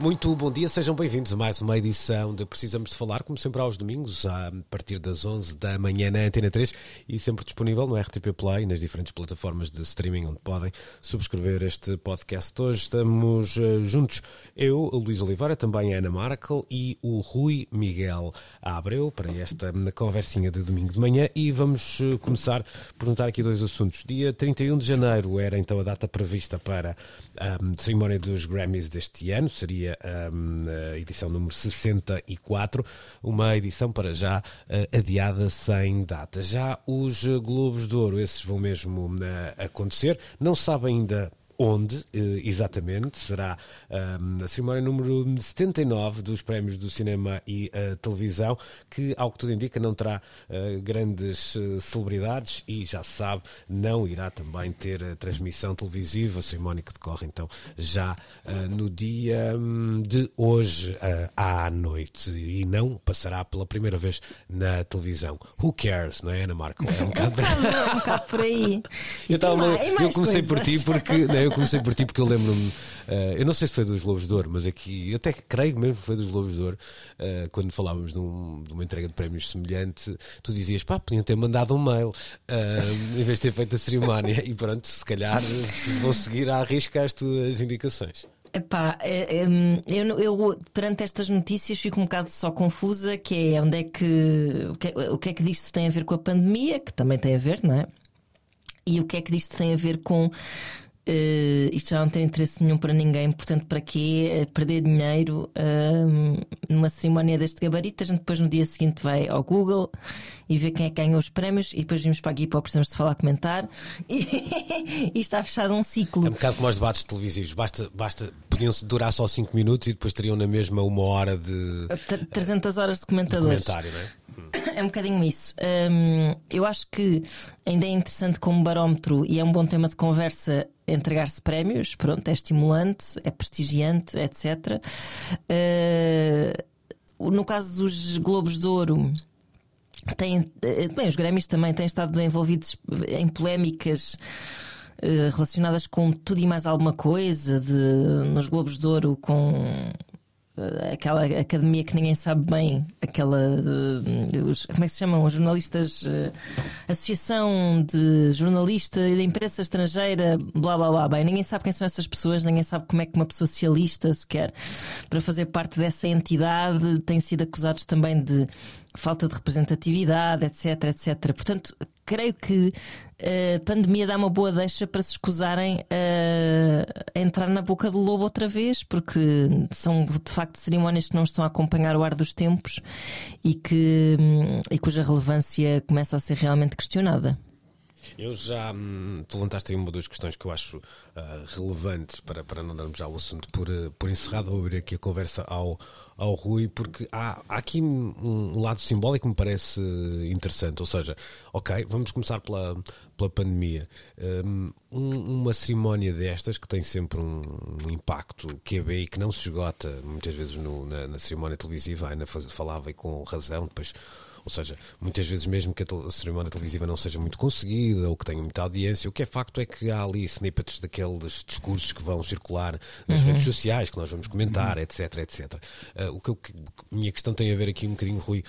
Muito bom dia, sejam bem-vindos a mais uma edição de Precisamos de Falar, como sempre aos domingos, a partir das 11 da manhã na Antena 3 e sempre disponível no RTP Play nas diferentes plataformas de streaming onde podem subscrever este podcast. Hoje estamos uh, juntos, eu, Luís Oliveira, também a Ana Markel e o Rui Miguel Abreu para esta conversinha de domingo de manhã e vamos uh, começar por juntar aqui dois assuntos. Dia 31 de janeiro era então a data prevista para um, cerimónia dos Grammys deste ano, seria um, a edição número 64, uma edição para já uh, adiada sem data. Já os Globos de Ouro, esses vão mesmo uh, acontecer, não sabe ainda onde exatamente será um, a cerimónia número 79 dos prémios do cinema e uh, televisão, que, ao que tudo indica, não terá uh, grandes uh, celebridades e já se sabe, não irá também ter a transmissão televisiva, a cerimónia que decorre então já no dia um, de hoje à noite e não passará pela primeira vez na televisão. Who cares, não é, Ana Marco? É um bocado, é um bocado por aí. Eu, tava, eu comecei coisas. por ti porque. Não, eu comecei por ti porque eu lembro-me. Uh, eu não sei se foi dos Globos de Ouro, mas aqui. Eu até creio mesmo que foi dos Globos de Ouro. Uh, quando falávamos de, um, de, uma entrega de prémios semelhante, tu dizias, pá, podiam ter mandado um mail uh, em vez de ter feito a cerimónia. E pronto, se calhar se vou seguir à risca as tuas indicações. Epá, é, é, eu, eu, perante estas notícias fico um bocado só confusa, que é onde é que o, que o que é que disto tem a ver com a pandemia, que também tem a ver, não é? E o que é que disto tem a ver com Uh, isto já não tem interesse nenhum para ninguém, portanto, para quê uh, perder dinheiro uh, numa cerimónia deste gabarito? A gente depois no dia seguinte vai ao Google e vê quem é que ganhou os prémios e depois vimos para aqui para precisamos de falar comentar e, e, está fechado um ciclo. É um bocado como os debates televisivos, basta, basta podiam durar só 5 minutos e depois teriam na mesma uma hora de 300 horas de comentadores. De comentário, não é? É um bocadinho isso. Um, eu acho que ainda é interessante como barómetro e é um bom tema de conversa entregar-se prémios. Pronto, é estimulante, é prestigiante, etc. Uh, no caso dos Globos de Ouro. Tem, eh, bem, os Grêmios também têm estado envolvidos em polémicas uh, relacionadas com tudo e mais alguma coisa, de, nos Globos de Ouro com eh, aquela academia que ninguém sabe bem, aquela. Os, como é que se chamam? Os jornalistas. Uh, Associação de Jornalista e da Imprensa Estrangeira, blá blá blá. Bem, ninguém sabe quem são essas pessoas, ninguém sabe como é que uma pessoa se alista sequer para fazer parte dessa entidade. Têm sido acusados também de falta de representatividade, etc, etc. Portanto, creio que a pandemia dá uma boa deixa para se escusarem a entrar na boca do lobo outra vez, porque são de facto cerimónias que não estão a acompanhar o ar dos tempos e, que, e cuja relevância começa a ser realmente questionada. Eu já hum, levantaste aí uma das questões que eu acho uh, relevantes para, para não darmos já o assunto por, uh, por encerrado. Vou abrir aqui a conversa ao, ao Rui, porque há, há aqui um lado simbólico que me parece interessante. Ou seja, ok, vamos começar pela, pela pandemia. Um, uma cerimónia destas que tem sempre um, um impacto que é bem e que não se esgota muitas vezes no, na, na cerimónia televisiva. A Ana falava e com razão, depois ou seja, muitas vezes, mesmo que a cerimónia televisiva não seja muito conseguida ou que tenha muita audiência, o que é facto é que há ali snippets daqueles discursos que vão circular nas uhum. redes sociais, que nós vamos comentar, uhum. etc, etc. Uh, o que eu, minha questão tem a ver aqui um bocadinho, Rui,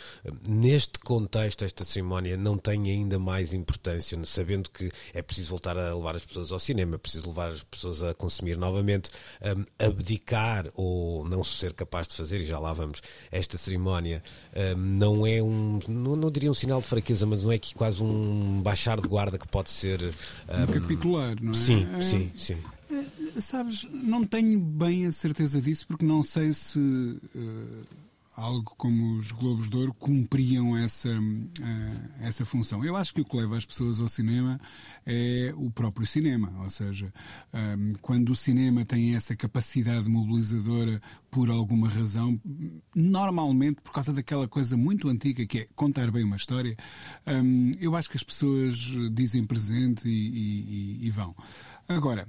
neste contexto, esta cerimónia não tem ainda mais importância, sabendo que é preciso voltar a levar as pessoas ao cinema, é preciso levar as pessoas a consumir novamente, um, abdicar ou não ser capaz de fazer, e já lá vamos, esta cerimónia um, não é um não, não diria um sinal de fraqueza, mas não é que quase um baixar de guarda que pode ser. Um, um capitular, não é? Sim, é, sim, sim. É, sabes, não tenho bem a certeza disso porque não sei se. Uh, algo como os Globos de Ouro cumpriam essa, essa função. Eu acho que o que leva as pessoas ao cinema é o próprio cinema, ou seja, quando o cinema tem essa capacidade mobilizadora por alguma razão, normalmente por causa daquela coisa muito antiga que é contar bem uma história, eu acho que as pessoas dizem presente e, e, e vão. Agora,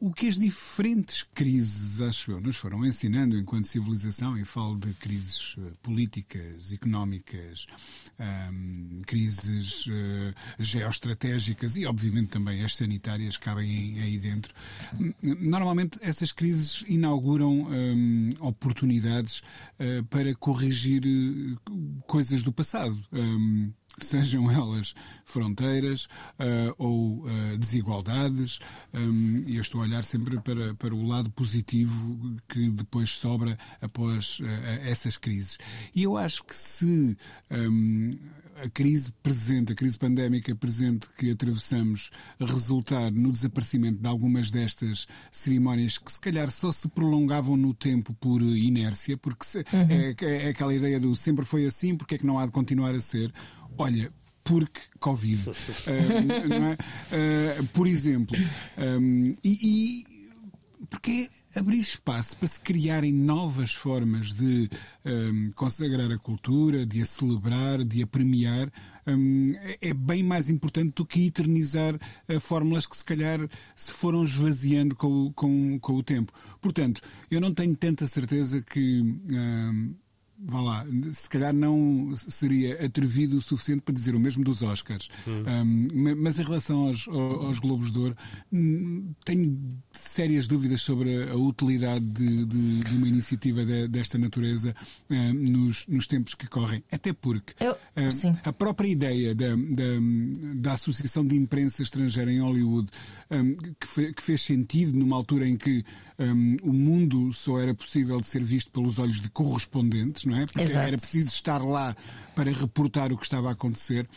o, que as diferentes crises, acho eu, nos foram ensinando enquanto civilização, e falo de crises eh, políticas, económicas, crises uh, geoestratégicas e, obviamente, também as sanitárias cabem aí dentro. Normalmente, essas crises inauguram oportunidades uh, para corrigir coisas do passado. Sejam elas fronteiras uh, ou uh, desigualdades, um, e eu estou a olhar sempre para, para o lado positivo que depois sobra após uh, essas crises. E eu acho que se um, a crise presente, a crise pandémica presente que atravessamos, resultar no desaparecimento de algumas destas cerimónias que se calhar só se prolongavam no tempo por inércia, porque se, uhum. é, é aquela ideia do sempre foi assim, porque é que não há de continuar a ser? Olha, porque Covid. uh, é? uh, por exemplo. Um, e, e porque abrir espaço para se criarem novas formas de um, consagrar a cultura, de a celebrar, de a premiar, um, é bem mais importante do que eternizar uh, fórmulas que se calhar se foram esvaziando com, com, com o tempo. Portanto, eu não tenho tanta certeza que. Um, vá lá, se calhar não seria atrevido o suficiente para dizer o mesmo dos Oscars. Hum. Um, mas em relação aos, aos, Globos de Ouro, hum, tenho sérias dúvidas sobre a, utilidade de, de, de, uma iniciativa de, desta natureza um, nos, nos, tempos que correm. Até porque Eu, um, a própria ideia da, da, da, Associação de Imprensa Estrangeira em Hollywood, que, fe, que, fez sentido numa altura em que o mundo só era possível de ser visto pelos olhos de correspondentes, não é? Porque Exato. era preciso estar lá para reportar o que estava a acontecer.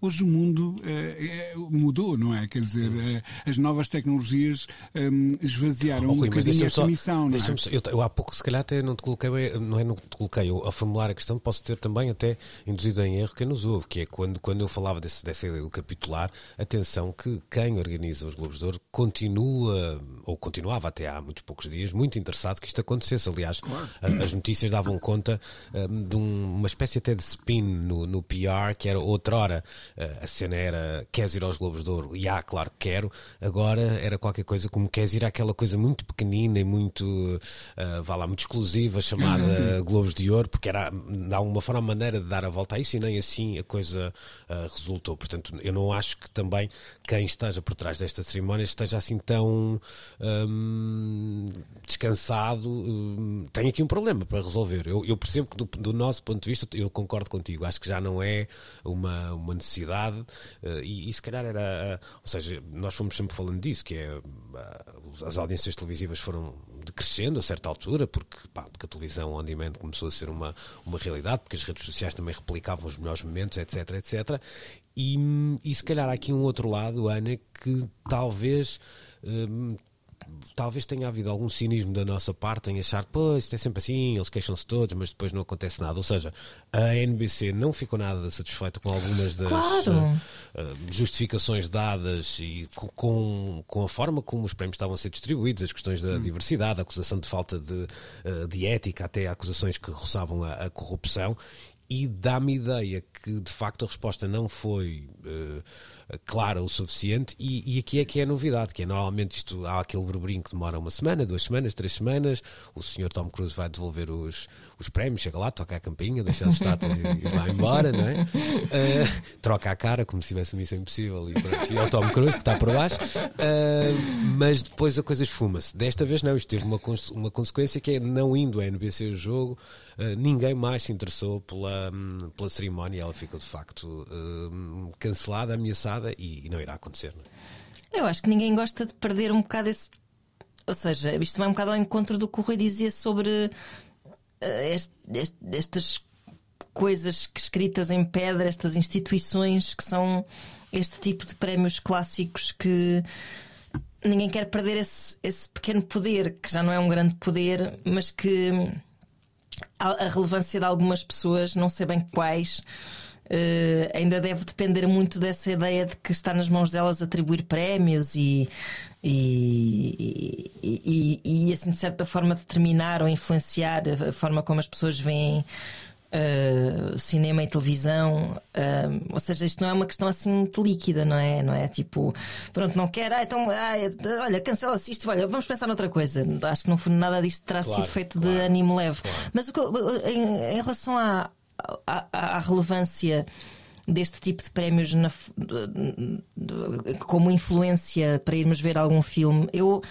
Hoje o mundo eh, mudou, não é? Quer dizer, eh, as novas tecnologias um, esvaziaram oh, Rui, um bocadinho essa só, missão, não é? Eu, eu, há pouco, se calhar, até não te coloquei, não é não te coloquei, eu, a formular a questão posso ter também até induzido em erro quem nos ouve, que é quando, quando eu falava desse, dessa ideia do capitular, atenção que quem organiza os Globos de Ouro continua, ou continuava até há muitos poucos dias, muito interessado que isto acontecesse. Aliás, claro. as notícias davam conta um, de um, uma espécie até de spin no, no PR, que era outrora a cena era queres ir aos Globos de Ouro? E ah, claro que quero. Agora era qualquer coisa como queres ir àquela coisa muito pequenina e muito, uh, vá lá, muito exclusiva chamada Globos de Ouro, porque era de alguma forma a maneira de dar a volta a isso e nem assim a coisa uh, resultou. Portanto, eu não acho que também quem esteja por trás desta cerimónia esteja assim tão um, descansado. Um, tem aqui um problema para resolver. Eu, eu percebo que do, do nosso ponto de vista, eu concordo contigo, acho que já não é uma, uma necessidade uh, e, e, se calhar era. Uh, ou seja, nós fomos sempre falando disso, que é. Uh, as audiências televisivas foram decrescendo a certa altura, porque, pá, porque a televisão on demand começou a ser uma, uma realidade, porque as redes sociais também replicavam os melhores momentos, etc, etc. E, e se calhar há aqui um outro lado, Ana, que talvez talvez tenha havido algum cinismo da nossa parte em achar, pois, isto é sempre assim, eles queixam-se todos, mas depois não acontece nada. Ou seja, a NBC não ficou nada satisfeita com algumas das claro. uh, justificações dadas e com, com, a forma como os prémios estavam a ser distribuídos, as questões da hum. diversidade, a acusação de falta de, uh, de ética, até acusações que roçavam a, a corrupção. E dá-me ideia que de facto a resposta não foi. Uh, clara o suficiente e, e, aqui é que é a novidade, que é normalmente isto, há aquele burburinho que demora uma semana, duas semanas, três semanas, o senhor Tom Cruise vai devolver os, os prémios, chega lá, toca a campainha, deixa as estátuas e, e vai embora, não é? Uh, troca a cara como se tivesse missão impossível e, pronto, e é o Tom Cruise que está por baixo, uh, mas depois a coisa esfuma-se. Desta vez não, isto teve uma, uma consequência que é não indo a NBC o jogo, uh, ninguém mais se interessou pela, pela cerimónia, ela ficou de facto cancelada, ameaçada e, e não irá acontecer. Não é? Eu acho que ninguém gosta de perder um bocado esse. Ou seja, isto vai um bocado ao encontro do que o Rui dizia sobre este, este, estas coisas escritas em pedra, estas instituições que são este tipo de prémios clássicos que ninguém quer perder esse, esse pequeno poder, que já não é um grande poder, mas que a, relevância de algumas pessoas, não sei bem quais. Uh, ainda deve depender muito dessa ideia de que está nas mãos delas atribuir prémios e, e, e, e, assim de certa forma determinar ou influenciar a forma como as pessoas veem uh, cinema e televisão. Uh, ou seja, isto não é uma questão assim muito líquida, não é? Não é tipo, pronto, não quer, ah, então, ah, olha, cancela-se isto, olha, vamos pensar noutra coisa. Acho que no fundo nada disto terá claro, sido feito claro, de ânimo leve. Claro. Mas o que, em, em relação à, à, à relevância deste tipo de prémios na, como influência para irmos ver algum filme, eu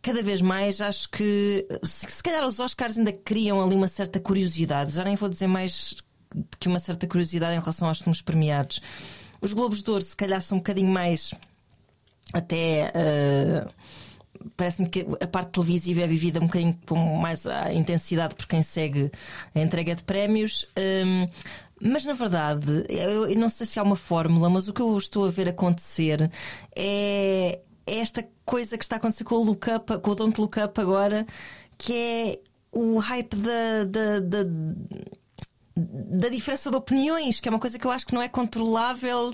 cada vez mais acho que se, se calhar os Oscars ainda criam ali uma certa curiosidade, já nem vou dizer mais que uma certa curiosidade em relação aos filmes premiados. Os Globos de Ouro, se calhar, são um bocadinho mais até. Uh, Parece-me que a parte televisiva é vivida um bocadinho com mais a intensidade por quem segue a entrega de prémios. Um, mas na verdade, eu, eu não sei se há uma fórmula, mas o que eu estou a ver acontecer é, é esta coisa que está a acontecer com o Look Up, com o Don't Look Up agora, que é o hype da, da, da, da diferença de opiniões, que é uma coisa que eu acho que não é controlável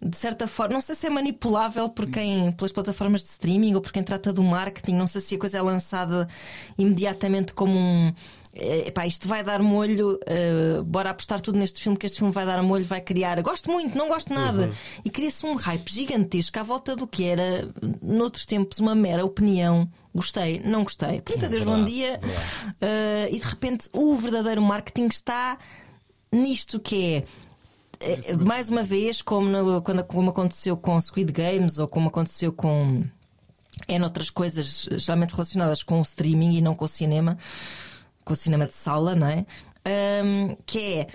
de certa forma, não sei se é manipulável por quem, pelas plataformas de streaming ou por quem trata do marketing, não sei se a coisa é lançada imediatamente como um, epá, isto vai dar molho, uh, bora apostar tudo neste filme, que este filme vai dar molho, vai criar. Gosto muito, não gosto nada. Uhum. E cria-se um hype gigantesco à volta do que era, noutros tempos, uma mera opinião. Gostei, não gostei. Muito adeus, bom dia. Uh, e de repente o verdadeiro marketing está nisto que é. mais uma vez, como, no, quando, como aconteceu com Squid Games ou como aconteceu com. É noutras coisas geralmente relacionadas com o streaming e não com o cinema com o cinema de sala, não é? Um, que é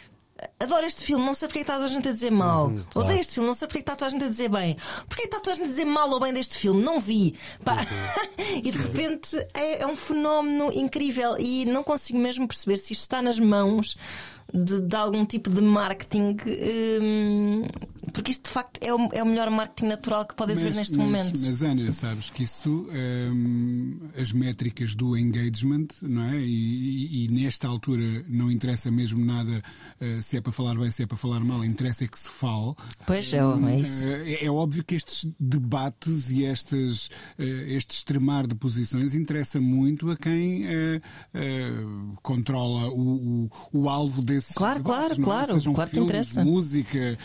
adoro este filme, não sei porque é está toda a gente a dizer mal. Uhum, claro. Odeio este filme, não sei porque é está toda a gente a dizer bem. Porque está toda a gente a dizer mal ou bem deste filme? Não vi. Uhum. e de repente é, é, um fenómeno incrível e não consigo mesmo perceber se isto está nas mãos de, de algum tipo de marketing. Hum, porque isto de facto é o, é o melhor marketing natural que podes ver neste mas, momento. Mas Ana, sabes que isso, hum, as métricas do engagement, não é? E, e, e, nesta altura não interessa mesmo nada uh, se é para falar bem, se é para falar mal, interessa é que se fale. Pois é, é isso. É, é óbvio que estes debates e estes, uh, este extremar de posições interessa muito a quem uh, controla o, o, o alvo desses claro, debates, claro, é? claro, claro filmes, que interessa. música,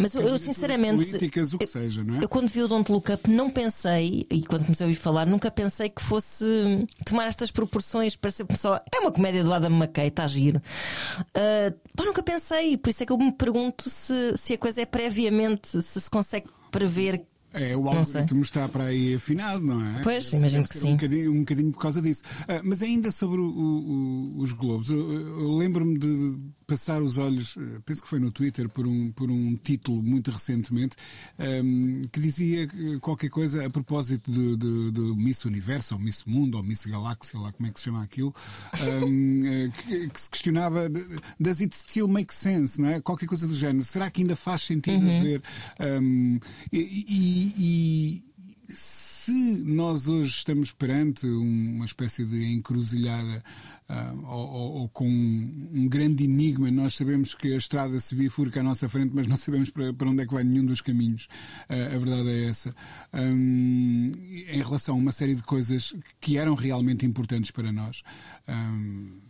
mas eu, eu sinceramente, políticas, o que seja, não é? Eu quando vi o Don't Look Up não pensei, e quando comecei a ouvir falar, nunca pensei que fosse tomar estas proporções para ser só. É uma comédia do Adam McKay, está giro. Uh, pá, nunca pensei, por isso é que eu me pergunto se, se a coisa é previamente, se se consegue prever é, o algoritmo está para aí afinado, não é? Pois, Deve imagino que sim. Um bocadinho, um bocadinho por causa disso. Uh, mas ainda sobre o, o, os Globos, eu, eu lembro-me de passar os olhos, eh, penso que foi no Twitter, por um, por um título muito recentemente, um, que dizia qualquer coisa a propósito de, de, de, Miss Universo, ou Miss Mundo, ou Miss Galáxia, lá como é que se chama aquilo, um, eh, que, que, se questionava: does it still make sense? Não é? Qualquer coisa do género. Será que ainda faz sentido uhum. haver? Um, e, e se nós hoje estamos perante uma espécie de encruzilhada uh, ou, ou, ou, com um, grande enigma, nós sabemos que a estrada se bifurca à nossa frente, mas não sabemos para, para onde é que vai nenhum dos caminhos. Uh, a verdade é essa. Um, em relação a uma série de coisas que eram realmente importantes para nós. Um,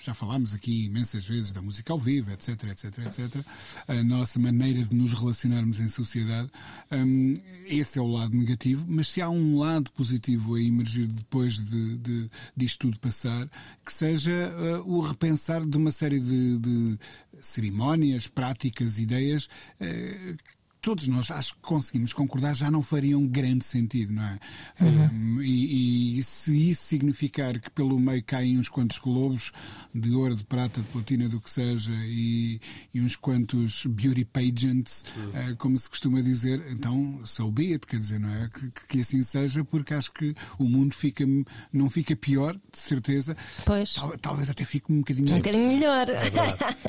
já falámos aqui imensas vezes da música ao vivo, etc, etc, etc. A nossa maneira de nos relacionarmos em sociedade. Um, esse é o lado negativo, mas se há um lado positivo a emergir depois de, de disto tudo passar, que seja uh, o repensar de uma série de, de cerimónias, práticas, ideias uh, todos nós acho que conseguimos concordar, já não fariam grande sentido, não é? Uhum. Um, e, e, se isso significar que pelo meio caem uns quantos globos de ouro, de prata, de platina, do que seja, e, e uns quantos beauty pageants, uhum. uh, como se costuma dizer, então so be it, quer dizer, não é? Que, que, assim seja, porque acho que o mundo fica, não fica pior, de certeza. Pois. Tal, talvez até fique um bocadinho um melhor. bocadinho melhor. É.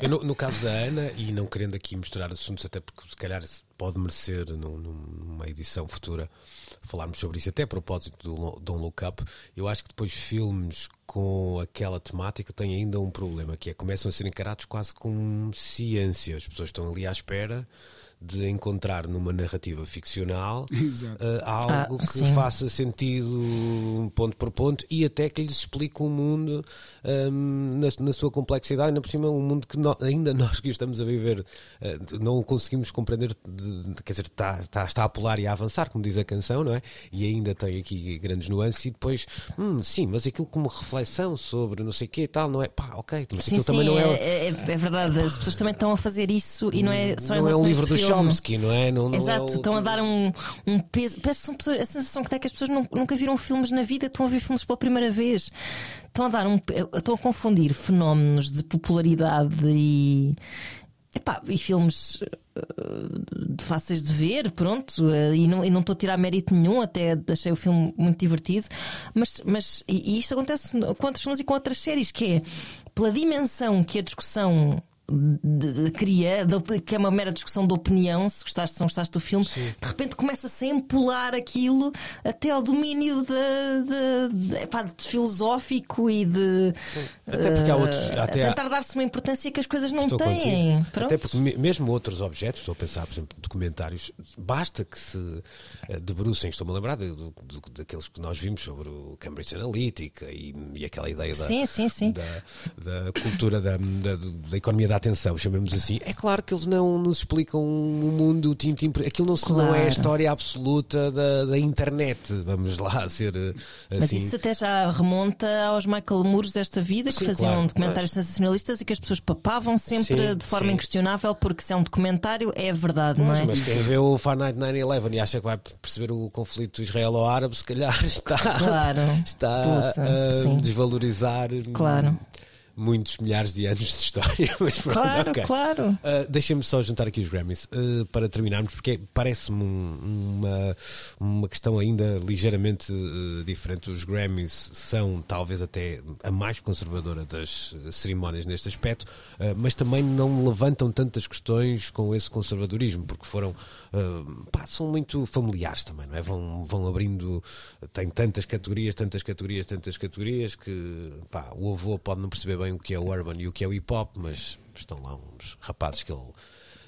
Eu, no, no caso da Ana, e não querendo aqui misturar assuntos, até porque se calhar pode merecer num- numa edição futura falarmos sobre isso, até a propósito do Don't Look Up. Eu acho que depois filmes com aquela temática têm ainda um problema, que é começam a ser encarados quase como ciência. As pessoas estão ali à espera de encontrar numa narrativa ficcional eh, algo Ah, que sim. faça sentido ponto por ponto e até que lhes explique o mundo hum, na, na sua complexidade, ainda por cima um mundo que nó- ainda nós que estamos a viver eh, não conseguimos compreender, de- de- quer dizer, está, está, está a pular e a avançar, como diz a canção, não é? E ainda tem aqui grandes nuances e depois, hum, sim, mas aquilo como reflexão sobre não sei o que e tal, não é? Pá, ok, mas Sim, aquilo sim, também não é... é, é- é verdade. As pessoas também estão a fazer isso e não é só em não é relação um livro este do filme. Chomsky, não é? Não, não é Exato, o- estão a dar um, um peso. Parece que são pessoas, a sensação que dá é que as pessoas nun- nunca viram filmes na vida, estão a ver filmes pela primeira vez. Estão a dar um. Estão a confundir fenómenos de popularidade e. epá, e filmes eh, fáceis de ver, pronto, não, e não estou a tirar mérito nenhum, até achei o filme muito divertido, mas, mas e, e isto acontece com outros filmes e com outras séries, que é pela dimensão que a discussão de- de- cria, op- que é uma mera discussão de opinião, se gostaste, se não gostaste do filme, de repente começa-se a empolar aquilo até ao domínio de, de- de- epá, de filosófico e de Até porque há outros- eh, até há- tentar dar-se uma importância que as coisas não Estou têm. Até porque me- mesmo outros objetos, estou a pensar, por exemplo, documentários, basta que se eh, debrucem, estou-me a lembrar de- daqueles que nós vimos sobre o Cambridge Analytica e, e aquela ideia da, Sim, sim, sim. da, da cultura da, da, da economia da atenção, chamemos assim. É claro que eles não nos explicam o mundo tintim, por- aquilo não, se- não é a Claro. história absoluta da, da internet, vamos lá ser eh, Mas assim. isso até já remonta aos Michael Moores desta vida, que Sim, faziam claro, documentários sensacionalistas e que as pessoas papavam sempre Sim, de forma sim. inquestionável, porque se é um documentário, é verdade, não é? Mas quem vê o Fahrenheit 9-11 e acha que vai perceber o conflito israelo-árabe, se calhar está, Claro. está Poça, a desvalorizar Claro. Muitos milhares de anos de história. Mas pronto, Claro, ok. claro. Uh, Deixem-me só juntar aqui os Grammys uh, para terminarmos, porque parece-me um- uma, uma questão ainda ligeiramente uh, diferente. Os Grammys são talvez até a mais conservadora das cerimónias neste aspecto, mas também não levantam tantas questões com esse conservadorismo, porque foram pá, são muito familiares também, não é? Vão, vão abrindo, tem tantas categorias, tantas categorias, tantas categorias que pá, o avô pode não perceber bem o que é o urban e o que é o hip hop, mas estão lá uns rapazes que ele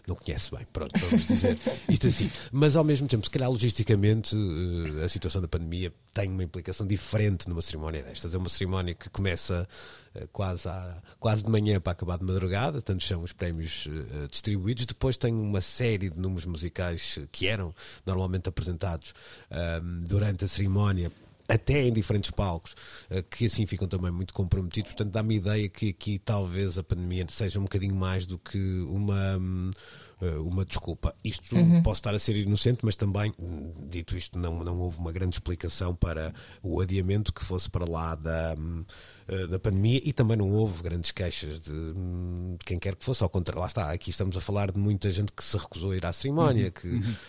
não conhece bem, pronto, vamos dizer isto assim. Mas ao mesmo tempo, se calhar logisticamente, eh, a situação da pandemia tem uma implicação diferente numa cerimónia destas. É uma cerimónia que começa eh, quase, à- quase de manhã para acabar de madrugada, tantos são os prémios eh, distribuídos. Depois tem uma série de números musicais que eram normalmente apresentados ahm, durante a cerimónia até em diferentes palcos, eh, que assim ficam também muito comprometidos. Portanto, dá-me a ideia que aqui talvez a pandemia seja um bocadinho mais do que uma. Hum, eh, Uma desculpa. Isto posso estar a ser inocente, mas também, hum, dito isto, não, não houve uma grande explicação para o adiamento que fosse para lá da, hum, eh, da pandemia e também não houve grandes queixas de, hum, de quem quer que fosse. Ao contrário, lá está, aqui estamos a falar de muita gente que se recusou a ir à cerimónia, que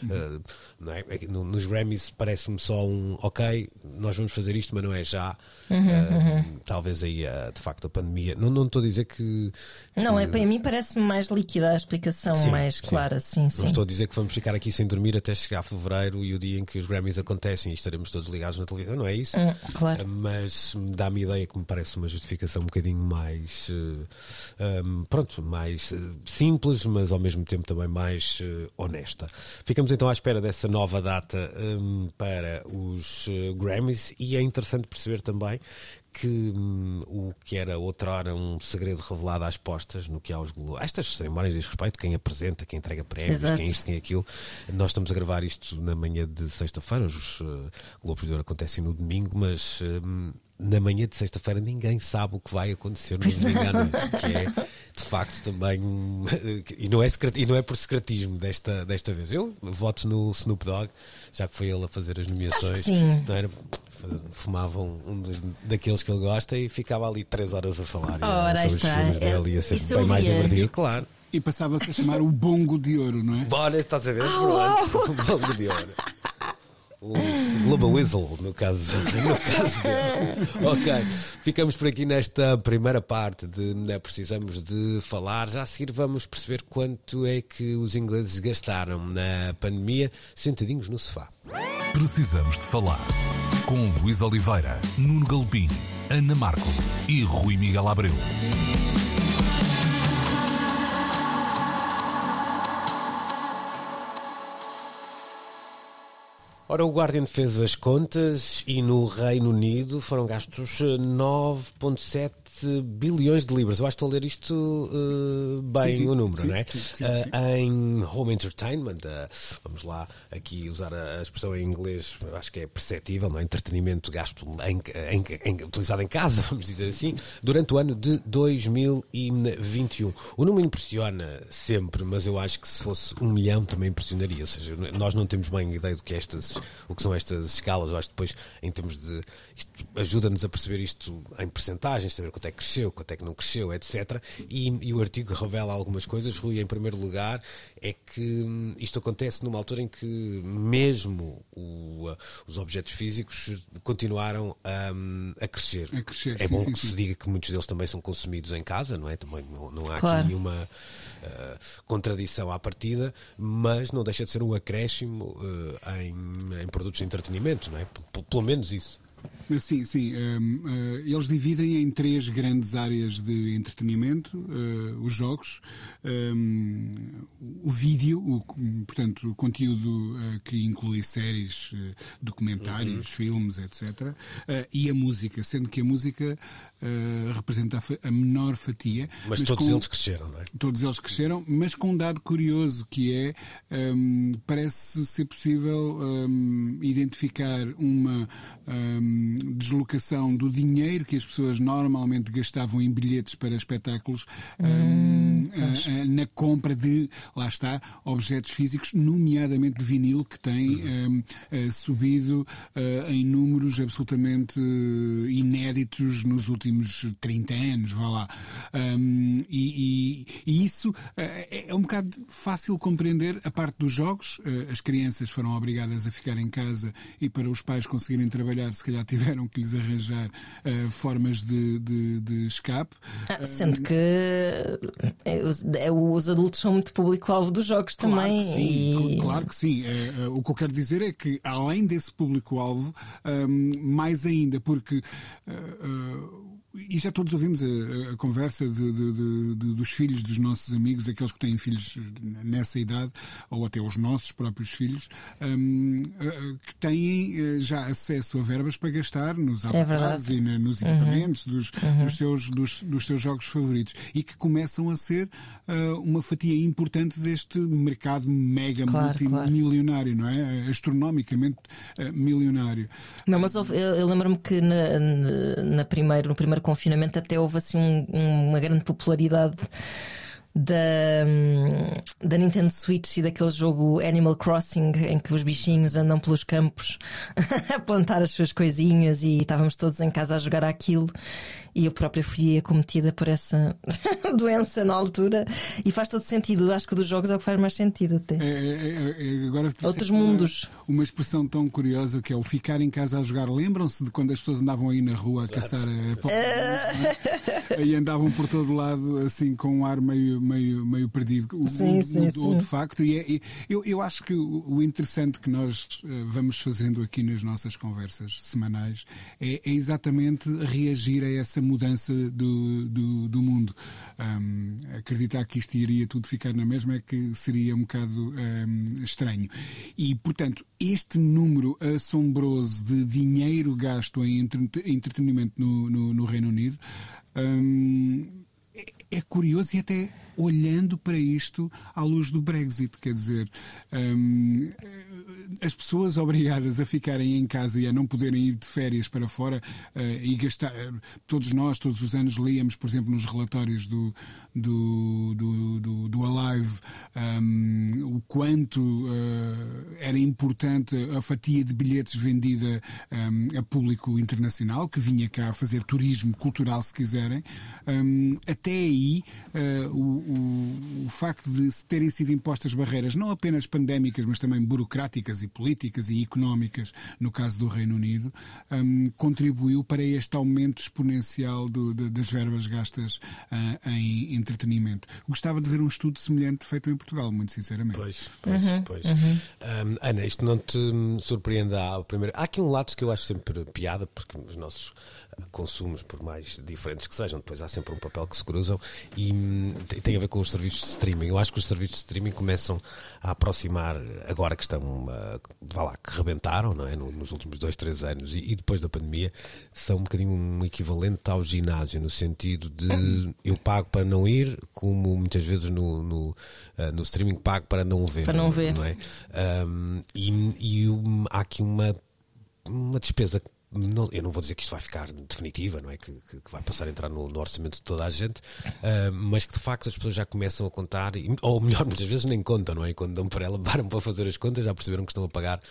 eh, não é? É que no- nos Grammys parece-me só um ok, nós vamos fazer isto, mas não é já. Eh, Talvez aí, eh, de facto, a pandemia. Não, não estou a dizer que. Não, é que- para mim parece-me mais líquida a explicação, Sim, mais sim. clara, sim, sim. Não estou a dizer que vamos ficar aqui sem dormir até chegar a fevereiro e o dia em que os Grammys acontecem e estaremos todos ligados na televisão, não é isso? Hum, claro. Uh, Mas dá-me a ideia que me parece uma justificação um bocadinho mais. um, pronto, mais uh, simples, mas ao mesmo tempo também mais uh, honesta. Ficamos então à espera dessa nova data um, para os Grammys e é interessante perceber também que hum, o que era outrora um segredo revelado às postas no que aos Glo- a estas cerimónias diz respeito, quem apresenta, quem entrega prémios, Exato. quem isto, quem aquilo. Nós estamos a gravar isto na manhã de sexta-feira, os uh, Globos de Ouro acontecem no domingo, mas hum, na manhã de sexta-feira ninguém sabe o que vai acontecer no domingo à noite, que é de facto também um, e não é secret- e não é por secretismo desta desta vez. Eu voto no Snoop Dogg, já que foi ele a fazer as nomeações. sim. Não era fumava um, um dos- daqueles que ele gosta e ficava ali três horas a falar Ora, sobre os está. filmes É, dele ia ser bem mais divertido, claro. E passava-se a chamar o bongo de ouro, não é? Bora, estás a ver? Ah, Pronto, o bongo de ouro. O Global Whistle, no caso, no caso dele. Ok, ficamos por aqui nesta primeira parte de né, precisamos de falar. Já a seguir vamos perceber quanto é que os ingleses gastaram na pandemia sentadinhos no sofá. Precisamos de falar com Luís Oliveira, Nuno Galpim, Ana Marco e Rui Miguel Abreu. Ora, o Guardian fez as contas e no Reino Unido foram gastos 9,7 bilhões de libras. Eu acho que estou a ler isto uh, bem, Sim, sim. o número, Sim, não é? Uh, em home entertainment, uh, vamos lá aqui usar a, a expressão em inglês, acho que é perceptível, não é? Entretenimento gasto em, em- em- utilizado em casa, vamos dizer assim, durante o ano de 2021. O número impressiona sempre, mas eu acho que se fosse um milhão também impressionaria. Ou seja, nós não temos bem ideia do que, é estas, o que são estas escalas. Eu acho que depois, em termos de. Isto ajuda-nos a perceber isto em percentagens, saber quanto é que cresceu, quanto é que não cresceu, etc. E, e o artigo revela algumas coisas. Rui, em primeiro lugar, é que hum, isto acontece numa altura em que mesmo o, uh, os objetos físicos continuaram hum, a crescer. A crescer, é sim, bom sim, que se sim. diga que muitos deles também são consumidos em casa, não é? Também não, não há Claro. aqui nenhuma uh, contradição à partida, mas não deixa de ser um acréscimo uh, em, em produtos de entretenimento, não é? P- pelo menos isso. Sim, sim. hum, eh, eles dividem em três grandes áreas de entretenimento: eh, os jogos, hum, o vídeo, o, portanto, o conteúdo eh, que inclui séries, documentários, filmes, etc., e a música, sendo que a música eh, representa a, menor fatia. Mas, todos com- eles cresceram, não é? Todos eles cresceram, mas com um dado curioso que é hum, parece ser possível hum, identificar uma hum, deslocação do dinheiro que as pessoas normalmente gastavam em bilhetes para espetáculos hum, a- a- na compra de, lá está, objetos físicos, nomeadamente de vinil, que tem hum, eh, subido eh, em números absolutamente eh, inéditos nos últimos 30 anos, vá lá. Hum, e, e- e isso eh, é, é um bocado fácil compreender a parte dos jogos. Eh, as crianças foram obrigadas a ficar em casa e para os pais conseguirem trabalhar, se calhar tiveram que lhes arranjar eh, formas de, de- de escape. Ah, Sendo que é, os, os adultos são muito público-alvo dos jogos Claro também. que sim, e- cl- claro que sim. O que eu quero dizer é que, além desse público-alvo, hum, mais ainda, porque. eh, eh, e já todos ouvimos a, a conversa de- de- de- dos filhos dos nossos amigos, aqueles que têm filhos nessa idade, ou até os nossos próprios filhos, hum, eh, que têm eh, já acesso a verbas para gastar nos avatares verdade. e na- nos equipamentos dos, dos seus, dos, dos seus jogos favoritos e que começam a ser ah, uma fatia importante deste mercado mega Claro, claro. multimilionário, não é? Astronomicamente ah, milionário. Não, mas houve- eu, eu lembro-me que na- na primeiro, no primeiro confinamento até houve assim um- um- uma grande popularidade da, hum, da Nintendo Switch e daquele jogo Animal Crossing em que os bichinhos andam pelos campos a plantar as suas coisinhas e estávamos todos em casa a jogar aquilo e eu própria fui acometida por essa doença na altura e faz todo sentido. Acho que o dos jogos é o que faz mais sentido até. É, é, é, agora tu Outros disseste mundos. Uma expressão tão curiosa que é o ficar em casa a jogar. Lembram-se de quando as pessoas andavam aí na rua a caçar a Pokémon? Aí andavam por todo lado assim com um ar meio, meio, meio perdido. O Sim, mundo mudou sim. de facto e, é- e eu, eu acho que o, interessante que nós eh, vamos fazendo aqui nas nossas conversas semanais é, é exatamente reagir a essa mudança do, do, do mundo. Ahm, acreditar que isto iria tudo ficar na mesma é que seria um bocado ahm, estranho. E, portanto, este número assombroso de dinheiro gasto em entre- entretenimento no, no, no Reino Unido hum, é, é curioso e até olhando para isto à luz do Brexit, quer dizer, hum, as pessoas obrigadas a ficarem em casa e a não poderem ir de férias para fora eh, e gastar. Todos nós, todos os anos, líamos, por exemplo, nos relatórios do, do, do, do, do Alive hum, o quanto eh, era importante a fatia de bilhetes vendida hum, a público internacional, que vinha cá fazer turismo cultural, se quiserem. Hum, até aí, eh, o, o, o, facto de terem sido impostas barreiras, não apenas pandémicas, mas também burocráticas e políticas e económicas, no caso do Reino Unido, um, contribuiu para este aumento exponencial do, de, das verbas gastas uh, em entretenimento. Gostava de ver um estudo semelhante feito em Portugal, muito sinceramente. Pois, pois, uhum, pois. Uhum. Um, Ana, isto não te surpreende ao primeiro. Há aqui um lado que eu acho sempre piada, porque os nossos consumos, por mais diferentes que sejam, depois há sempre um papel que se cruzam e hum, tem a ver com os serviços de streaming. Eu acho que os serviços de streaming começam a aproximar, agora que estão, uh, vá lá, que rebentaram não é? nos últimos dois, três anos e, e, depois da pandemia, são um bocadinho um equivalente ao ginásio, no sentido de eu pago para não ir, como muitas vezes no, no, uh, no streaming pago para não ver. Para não ver. Não é? Um, e, e um, há aqui uma uma despesa não, eu não vou dizer que isto vai ficar definitiva, não é? Que, que, que vai passar a entrar no, no, orçamento de toda a gente, uh, mas que de facto as pessoas já começam a contar, ou melhor, muitas vezes nem contam, não é? E quando dão para ela, param para fazer as contas, já perceberam que estão a pagar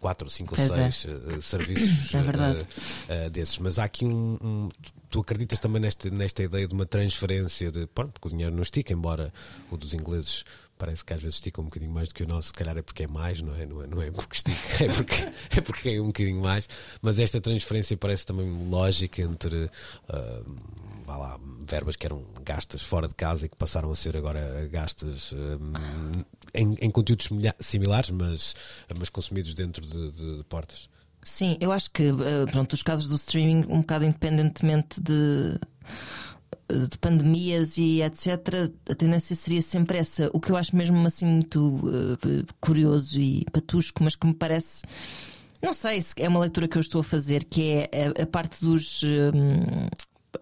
4, 5 ou 6 é. uh, serviços é uh, desses. Mas há aqui um, um tu acreditas também nesta, nesta ideia de uma transferência de. Pronto, porque o dinheiro não estica, embora o dos ingleses parece que às vezes estica um bocadinho mais do que o nosso, se calhar é porque é mais, não é? Não é, não é porque estica, é porque, é porque é um bocadinho mais. Mas esta transferência parece também lógica entre. Uh, vá lá, verbas que eram gastas fora de casa e que passaram a ser agora gastas um, em, em, conteúdos similares, mas, mas consumidos dentro de, de, de portas. Sim, eu acho que eh, pronto, os casos do streaming, um bocado independentemente de de pandemias e etc., a tendência seria sempre essa. O que eu acho mesmo assim muito uh, curioso e patusco, mas que me parece. Não sei se é uma leitura que eu estou a fazer, que é a, a parte dos. Um,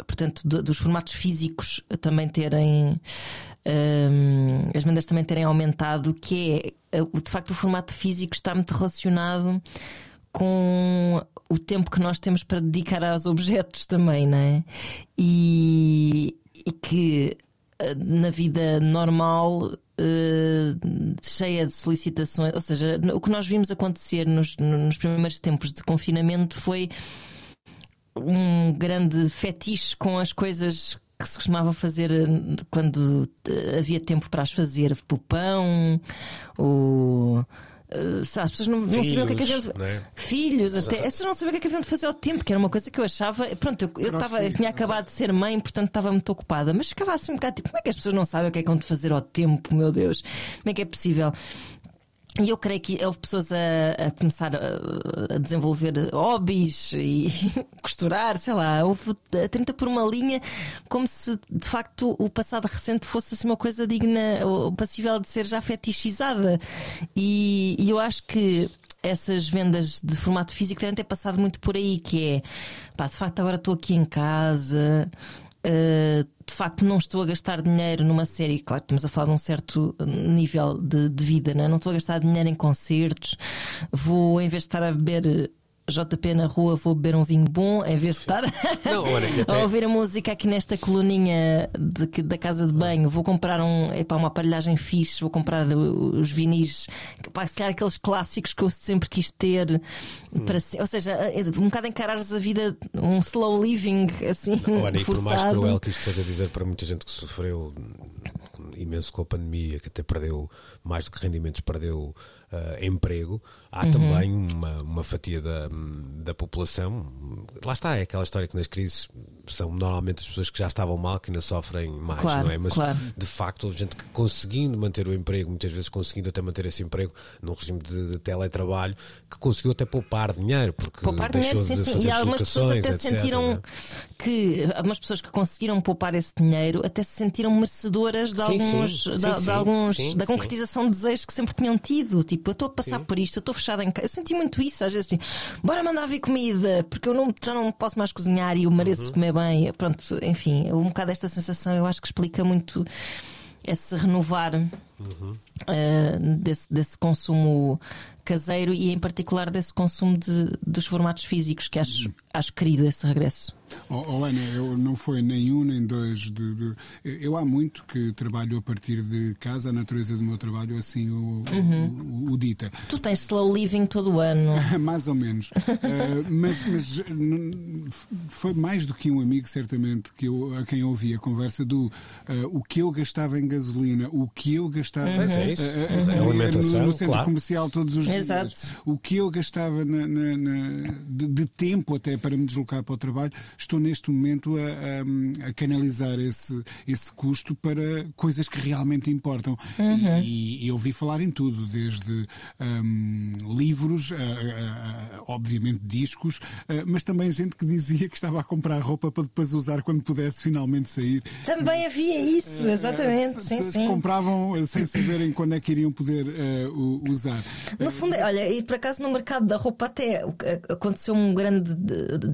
portanto, do, dos formatos físicos também terem. Um, as vendas também terem aumentado, que é de facto o formato físico está muito relacionado com o tempo que nós temos para dedicar aos objetos também, não é? E, e que eh, na vida normal Uh, cheia de solicitações, ou seja, o que nós vimos acontecer nos, nos, primeiros tempos de confinamento foi um grande fetiche com as coisas que se costumava fazer eh, quando havia tempo para as fazer, o pão, o Uh, as pessoas não, não sabiam o que é que haviam de fazer. Filhos, Exato. até. As pessoas não sabiam o que é que haviam de fazer ao tempo, que era uma coisa que eu achava. Pronto, eu, eu, tava, eu tinha acabado de ser mãe, portanto estava muito ocupada, mas ficava assim um bocado tipo: como é que as pessoas não sabem o que é que vão de fazer ao tempo, meu Deus? Como é que é possível? E eu creio que houve pessoas a, a começar a, a, desenvolver hobbies e costurar, sei lá, houve a 30 por uma linha, como se de facto o passado recente fosse assim uma coisa digna ou passível de ser já fetichizada. E, e eu acho que essas vendas de formato físico devem ter passado muito por aí, que é pá, de facto agora estou aqui em casa. Uh, de facto não estou a gastar dinheiro numa série, claro, estamos a falar de um certo nível de, de vida, não, é? não estou a gastar dinheiro em concertos, vou, em vez de estar a beber JP na rua, vou beber um vinho bom, em vez de estar não, olha, até... a ouvir a música aqui nesta coluninha de, da casa de banho, vou comprar um, epá, uma aparelhagem fixe, vou comprar os vinis, pá, se calhar aqueles clássicos que eu sempre quis ter, hum. para, ou seja, é um bocado encarares a vida, um slow living, assim. Olha, e por mais cruel que isto seja dizer para muita gente que sofreu imenso com a pandemia, que até perdeu mais do que rendimentos, perdeu uh, emprego, há uhum. também uma, uma fatia da, da população. Lá está, é aquela história que nas crises são normalmente as pessoas que já estavam mal que ainda sofrem mais, claro, não é? Mas claro. de facto houve gente que conseguindo manter o emprego, muitas vezes conseguindo até manter esse emprego num regime de, de teletrabalho, que conseguiu até poupar dinheiro, porque poupar deixou dinheiro, de sim, fazer sim. E algumas pessoas até etc, sentiram né? que algumas pessoas que conseguiram poupar esse dinheiro até se sentiram merecedoras de sim, alguns, sim, de, de alguns da concretização de desejos que sempre tinham tido. Tipo, eu estou a passar por isto, eu estou fechada em casa. Eu senti muito isso, às vezes, assim, bora mandar vir comida, porque eu não, já não posso mais cozinhar e eu mereço uhum. comer bem. Pronto, enfim, um bocado esta sensação eu acho que explica muito esse renovar uhum. uh, desse, desse consumo caseiro e em particular desse consumo de, dos formatos físicos, que acho, uhum. acho querido esse regresso. Oh, oh, Ana, eu não foi nem um nem dois. De, de, eu há muito que trabalho a partir de casa, a natureza do meu trabalho assim o, uhum. o, o, dita. Tu tens slow living todo o ano. mais ou menos. uh, mas, mas foi mais do que um amigo, certamente, que eu, a quem ouvi a conversa do uh, o que eu gastava em gasolina, o que eu gastava uhum. uh, alimentação, no, no centro claro. comercial todos os Exato. dias, o que eu gastava na, na, na, de, de tempo até para me deslocar para o trabalho, estou neste momento a, a, a, canalizar esse, esse custo para coisas que realmente importam. Uhum. E, e, ouvi falar em tudo, desde um, livros, a, a, obviamente discos, mas também gente que dizia que estava a comprar roupa para depois usar quando pudesse finalmente sair. Também havia isso, exatamente. sim, sim. compravam sem saberem quando é que iriam poder uh, usar. No fundo, olha, e por acaso no mercado da roupa até aconteceu um grande.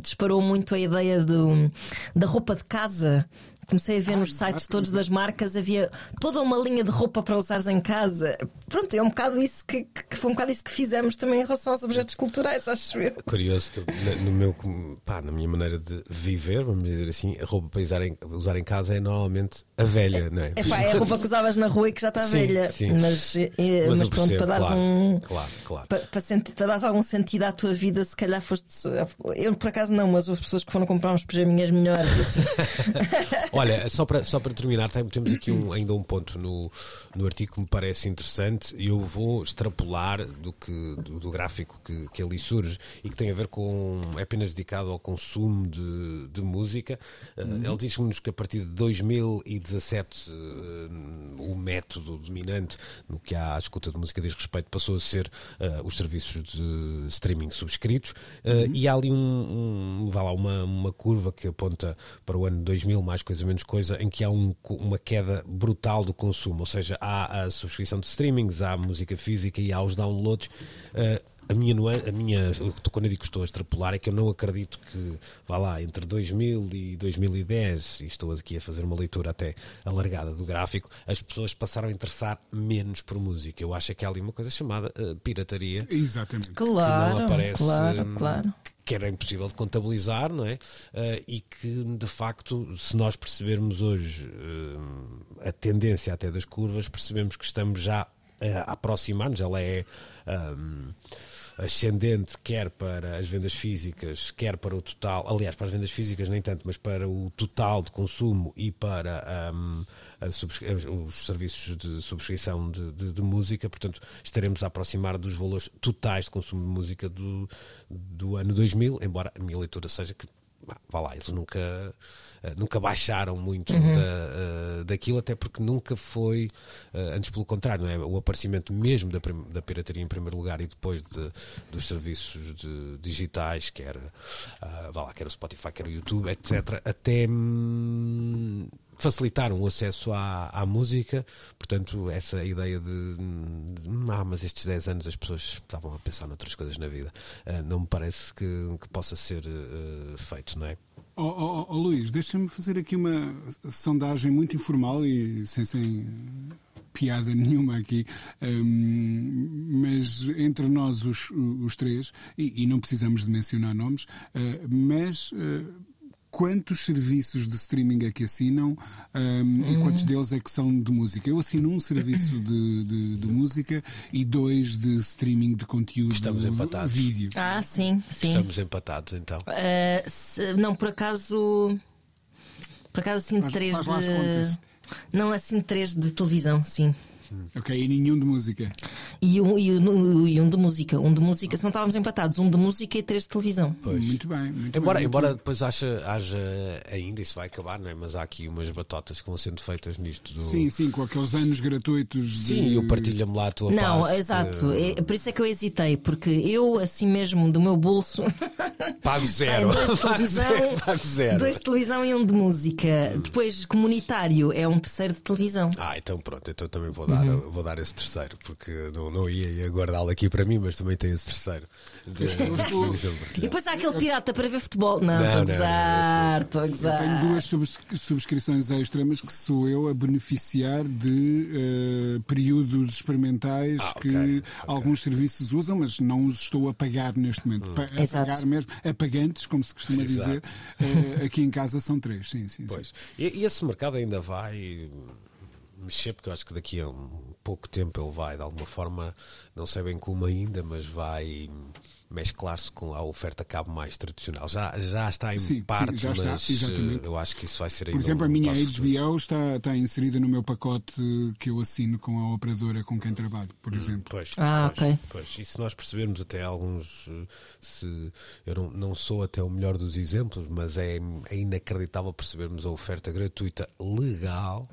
disparou muito a ideia do, da roupa de casa comecei a ver ah, nos sites todos das marcas, havia toda uma linha de roupa para usares em casa. Pronto, é um bocado isso que, que foi um bocado isso que fizemos também em relação aos objetos culturais, acho eu. Curioso que no meu, pá, na minha maneira de viver, vamos dizer assim, a roupa para usar em, usar em casa é normalmente a velha, não é? É, pá, é a roupa que usavas na rua e que já está sim, velha. Sim. Mas, é, mas, mas pronto, percebo, para dares claro, um. Claro, claro. Para, para, sentir, para dares algum sentido à tua vida, se calhar foste. Eu por acaso não, mas as pessoas que foram comprar uns pijaminhas melhores. Assim. Olha, só para só para terminar, temos aqui um, ainda um ponto no, no artigo que me parece interessante e eu vou extrapolar do, que, do, do, gráfico que, que ali surge e que tem a ver com. é apenas dedicado ao consumo de, de música. Uhum. Uh, ele diz-nos que a partir de 2017 uh, o método dominante no que há à escuta de música diz respeito passou a ser uh, os serviços de streaming subscritos uhum. e há ali um, um, lá, uma, uma curva que aponta para o ano 2000, mais coisa menos coisa, em que há um, uma queda brutal do consumo, ou seja, há a subscrição de streamings, há a música física e há os downloads. Uh, a minha, a minha, quando eu digo que estou a extrapolar, é que eu não acredito que, vá lá, entre 2000 e 2010, e estou aqui a fazer uma leitura até alargada do gráfico, as pessoas passaram a interessar menos por música. Eu acho que há ali uma coisa chamada uh, pirataria. Exatamente. Claro, que não aparece, claro, claro que era impossível de contabilizar, não é? Uh, e que, de facto, se nós percebermos hoje uh, a tendência até das curvas, percebemos que estamos já a aproximar-nos, ela é. Um, ascendente, quer para as vendas físicas, quer para o total, aliás, para as vendas físicas nem tanto, mas para o total de consumo e para um, os serviços de subscrição de, de, de, música, portanto, estaremos a aproximar dos valores totais de consumo de música do, do ano 2000, embora a minha leitura seja que vá lá, eles nunca, eh, nunca baixaram muito uhum. da, uh, daquilo, até porque nunca foi, uh, antes pelo contrário, não é? o aparecimento mesmo da, da pirataria em primeiro lugar e depois de, dos serviços de, digitais, que era, uh, vá lá, que era o Spotify, que era o YouTube, etc., até. Hum, facilitaram o acesso à, à música, portanto, essa ideia de, de, ah, mas estes 10 anos as pessoas estavam a pensar noutras coisas na vida, uh, não me parece que, que possa ser uh, feito, não é? Oh, oh, oh Luís, deixa-me fazer aqui uma sondagem muito informal e sem, sem piada nenhuma aqui, um, mas entre nós os, os três, e, e, não precisamos de mencionar nomes, uh, mas quantos serviços de streaming é que assinam um, e quantos deles é que são de música. Eu assino um serviço de, de, de música e dois de streaming de conteúdo Estamos empatados. vídeo. Ah, sim, sim. Estamos empatados então. Uh, se, não, por acaso. Por acaso assim faz, três faz de. Não, assim três de televisão, sim. Ok, e nenhum de música. E um, e, um, e um de música. Um de música, se não estávamos empatados, um de música e três de televisão. Pois. Muito bem. Muito embora bem, embora muito depois haja, haja ainda, isso vai acabar, não é? mas há aqui umas batotas que vão sendo feitas nisto. Do... Sim, sim, com aqueles anos gratuitos. Sim, de... e o partilha-me lá a tua Não, passe, exato. É, por isso é que eu hesitei, porque eu, assim mesmo, do meu bolso. Pago zero. dois de televisão, Pago zero. Dois de televisão e um de música. Hum. Depois, comunitário é um terceiro de televisão. Ah, então pronto, então também vou dar, uhum. vou dar esse terceiro, porque não, não ia, ia guardá-lo aqui para mim, mas também tem esse terceiro. de, de E depois há aquele pirata para ver futebol. Não, Não, estou a não, gozar, estou a Eu gozar. tenho duas subs- subscrições extra, mas que sou eu a beneficiar de eh, períodos experimentais Ah, que ok, ok. alguns serviços usam, mas não os estou a pagar neste momento. Pa- a Exato. pagar mesmo, apagantes, como se costuma Hum. Exato. dizer. eh, aqui em casa são três, sim, sim. sim. Pois. E, e esse mercado ainda vai mexer, porque eu acho que daqui a um pouco tempo ele vai, de alguma forma, não sei bem como ainda, mas vai mesclar-se com a oferta cabo mais tradicional. Já, já está em Sim, sim, parte, já está, mas exatamente. eu acho que isso vai ser Por exemplo, a um minha passo futuro. HBO está, está inserida no meu pacote que eu assino com a operadora com quem trabalho, por exemplo. Pois, Ah, pois, ok. pois. E se nós percebermos até alguns, eh, se eu não, não sou até o melhor dos exemplos, mas é, é inacreditável percebermos a oferta gratuita legal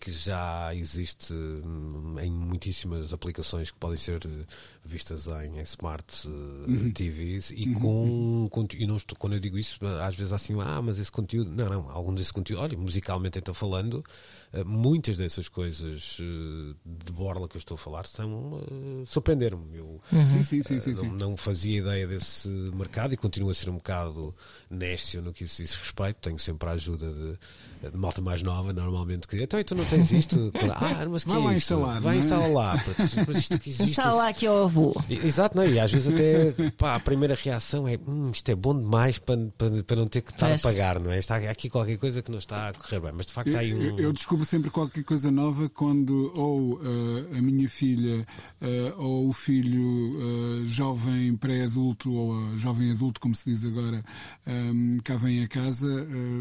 que já existe hum, em muitíssimas aplicações que podem ser eh, vistas em, em smart eh, Uhum. TVs e com conte- e não estou, quando eu digo isso às vezes há assim ah mas esse conteúdo não não algum desse conteúdo olha musicalmente então falando eh, muitas dessas coisas eh, de borla que eu estou a falar são eh, surpreenderam-me eu Sim, sim, sim, sim, eh, não, não fazia ideia desse mercado e continuo a ser um bocado nécio no que isso diz respeito. Tenho sempre a ajuda de, de malta mais nova, normalmente, que então e tu não tens isto? ah, mas que Vai é lá instalar, Vai não é? instalar lá. Mas isto que existe. Está lá que o avô. Exato, não, é? e às vezes até pá, a primeira reação é hum, isto é bom demais para, para, para não ter que estar Pois. a pagar, não é? Está aqui qualquer coisa que não está a correr bem, mas de facto Eu, há aí um. eu- eu descubro sempre qualquer coisa nova quando ou eh, a minha filha eh, ou o filho eh, jovem pré-adulto ou jovem adulto, como se diz agora, eh, cá vem a casa,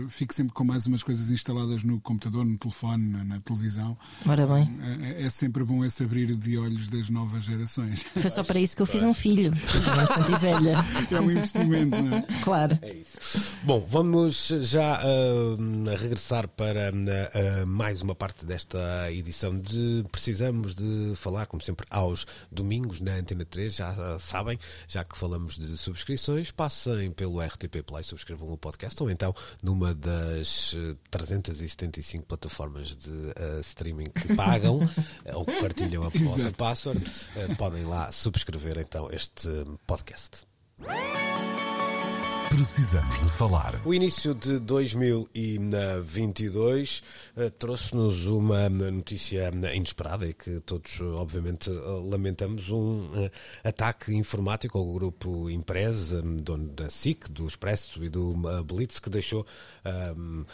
fico sempre com mais umas coisas instaladas no computador, no telefone, na, na televisão. Ora bem, É, é sempre bom esse abrir de olhos das novas gerações. foi só para isso que eu fiz um filho. Velha. É um investimento, não é? Claro. É isso. Bom, vamos já ah, regressar para ah, mais uma parte desta edição de Precisamos de Falar, como sempre, aos domingos na Antena 3. Já ah, sabem, já que falamos de subscrições, passem pelo RTP Play, subscrevam o podcast ou então numa das eh, 375 plataformas de ah, streaming que pagam ou que partilham a vossa password, ah, podem lá subscrever então este podcast. Precisamos de falar. O início de 2022 eh, trouxe-nos uma notícia inesperada e que todos, eh, obviamente, eh, lamentamos: um eh, ataque informático ao grupo Empresa, dono da SIC, do Expresso e do eh, Blitz, que deixou. ehm,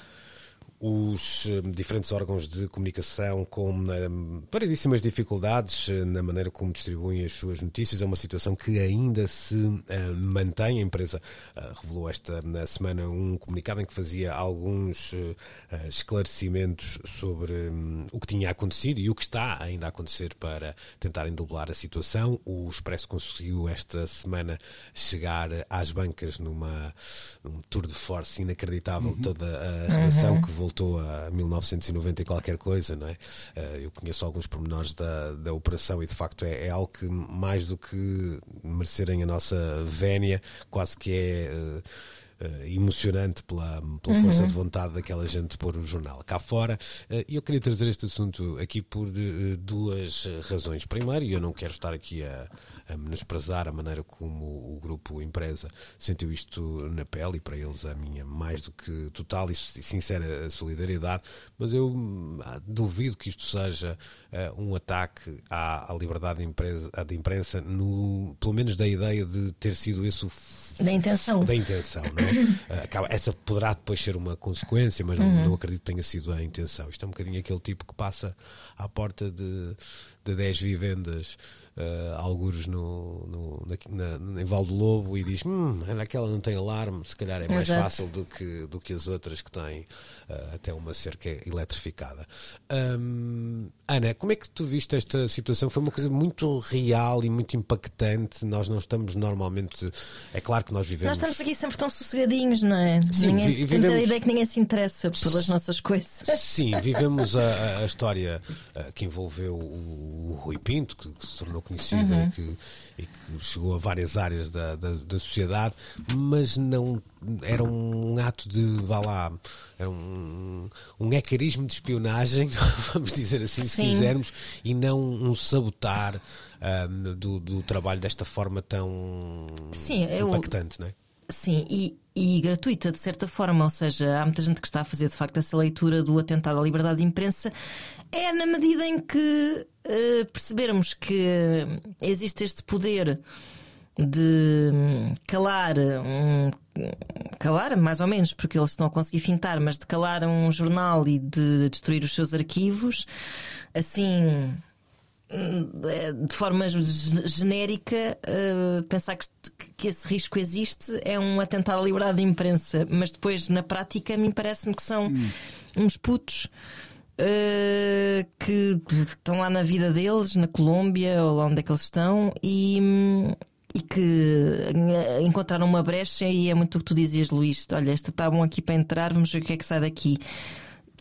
os eh, diferentes órgãos de comunicação com eh, variedíssimas dificuldades eh, na maneira como distribuem as suas notícias. É uma situação que ainda se mantém. A empresa revelou esta na semana um comunicado em que fazia alguns esclarecimentos sobre hum, o que tinha acontecido e o que está ainda a acontecer para tentarem doblar a situação. O Expresso conseguiu esta semana chegar às bancas numa, num tour de force inacreditável. Toda a relação que voltou a 1990 e qualquer coisa, não é? Eh, Eu conheço alguns pormenores da, da operação e de facto é, é algo que mais do que merecerem a nossa vénia, quase que é. eh, emocionante pela, pela força de vontade daquela gente de pôr o jornal cá fora. E eu queria trazer este assunto aqui por duas razões. Primeiro, e eu não quero estar aqui a, a menosprezar a maneira como o grupo empresa sentiu isto na pele e para eles a minha mais do que total e sincera solidariedade, mas eu ah, duvido que isto seja eh, um ataque à, à liberdade de imprensa, à de imprensa no, pelo menos da ideia de ter sido esse o Da intenção. da intenção, não é? Ah, acaba- essa poderá depois ser uma consequência, mas não, não acredito que tenha sido a intenção. Isto é um bocadinho aquele tipo que passa à porta de, de 10 vivendas, ah, algures no, no, na, na, em Val do Lobo, e diz: Hum, aquela não tem alarme, se calhar é mais Exato. fácil do que, do que as outras que têm ah, até uma cerca eletrificada. Hum, Ana, como é que tu viste esta situação? Foi uma coisa muito real e muito impactante. Nós não estamos normalmente. É claro que nós vivemos. Nós estamos aqui sempre tão sossegadinhos, não é? Sim, ninguém, vi- a ideia que ninguém se interessa pelas nossas coisas. Sim, vivemos a, a- história ah, que envolveu o, o Rui Pinto, que, que se tornou conhecido uhum. e, que, e, que, chegou a várias áreas da, da, da, sociedade, mas não era um ato de, vá lá, era um, um ecarismo de espionagem, vamos dizer assim, Sim. se quisermos, e não um sabotar um, do, do, trabalho desta forma tão Sim, impactante, eu... não é? Sim, e, e gratuita, de certa forma. Ou seja, há muita gente que está a fazer de facto essa leitura do atentado à liberdade de imprensa. É na medida em que uh, percebermos que existe este poder de calar um, calar mais ou menos porque eles estão a conseguir fintar mas de calar um jornal e de destruir os seus arquivos assim de forma genérica, uh, pensar que, que, esse risco existe é um atentado à liberdade de imprensa, mas depois, na prática, a mim parece-me que são hum. uns putos. Uh, que estão lá na vida deles, na Colômbia ou lá onde é que eles estão, e, e que encontraram uma brecha. E é muito o que tu dizias, Luís: olha, esta está bom aqui para entrar, vamos ver o que é que sai daqui.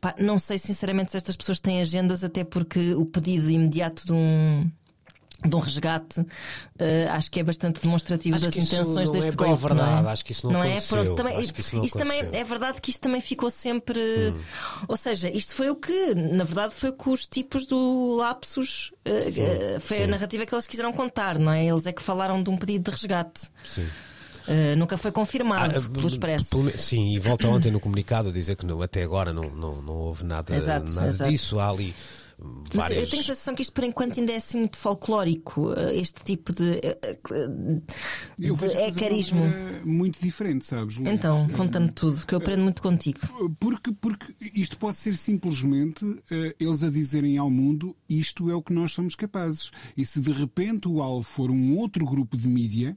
Pá, não sei sinceramente se estas pessoas têm agendas, até porque o pedido imediato de um de um resgate, uh, acho que é bastante demonstrativo acho das intenções deste é golpe. Verdade, não é? Acho que isso não, não é? Pronto, também, isso, não isto também é verdade que isto também ficou sempre. Hum. Ou seja, isto foi o que, na verdade, foi com os tipos do lapsus. Uh, sim, uh, foi sim. a narrativa que eles quiseram contar, não é? Eles é que falaram de um pedido de resgate. Sim. Uh, nunca foi confirmado ah, pelo Expresso. Sim, e volta ontem no comunicado a dizer que não, até agora não, não, não houve nada, exato, nada exato. disso. Há ali. Várias... Mas eu tenho a sensação que isto por enquanto ainda é assim muito folclórico, eh, este tipo de, eh, de ecarismo. Muito diferente, sabes? Luís? Então, conta-me tudo, que eu aprendo muito contigo. Porque, porque isto pode ser simplesmente uh, eles a dizerem ao mundo isto é o que nós somos capazes. E se de repente o alvo for um outro grupo de mídia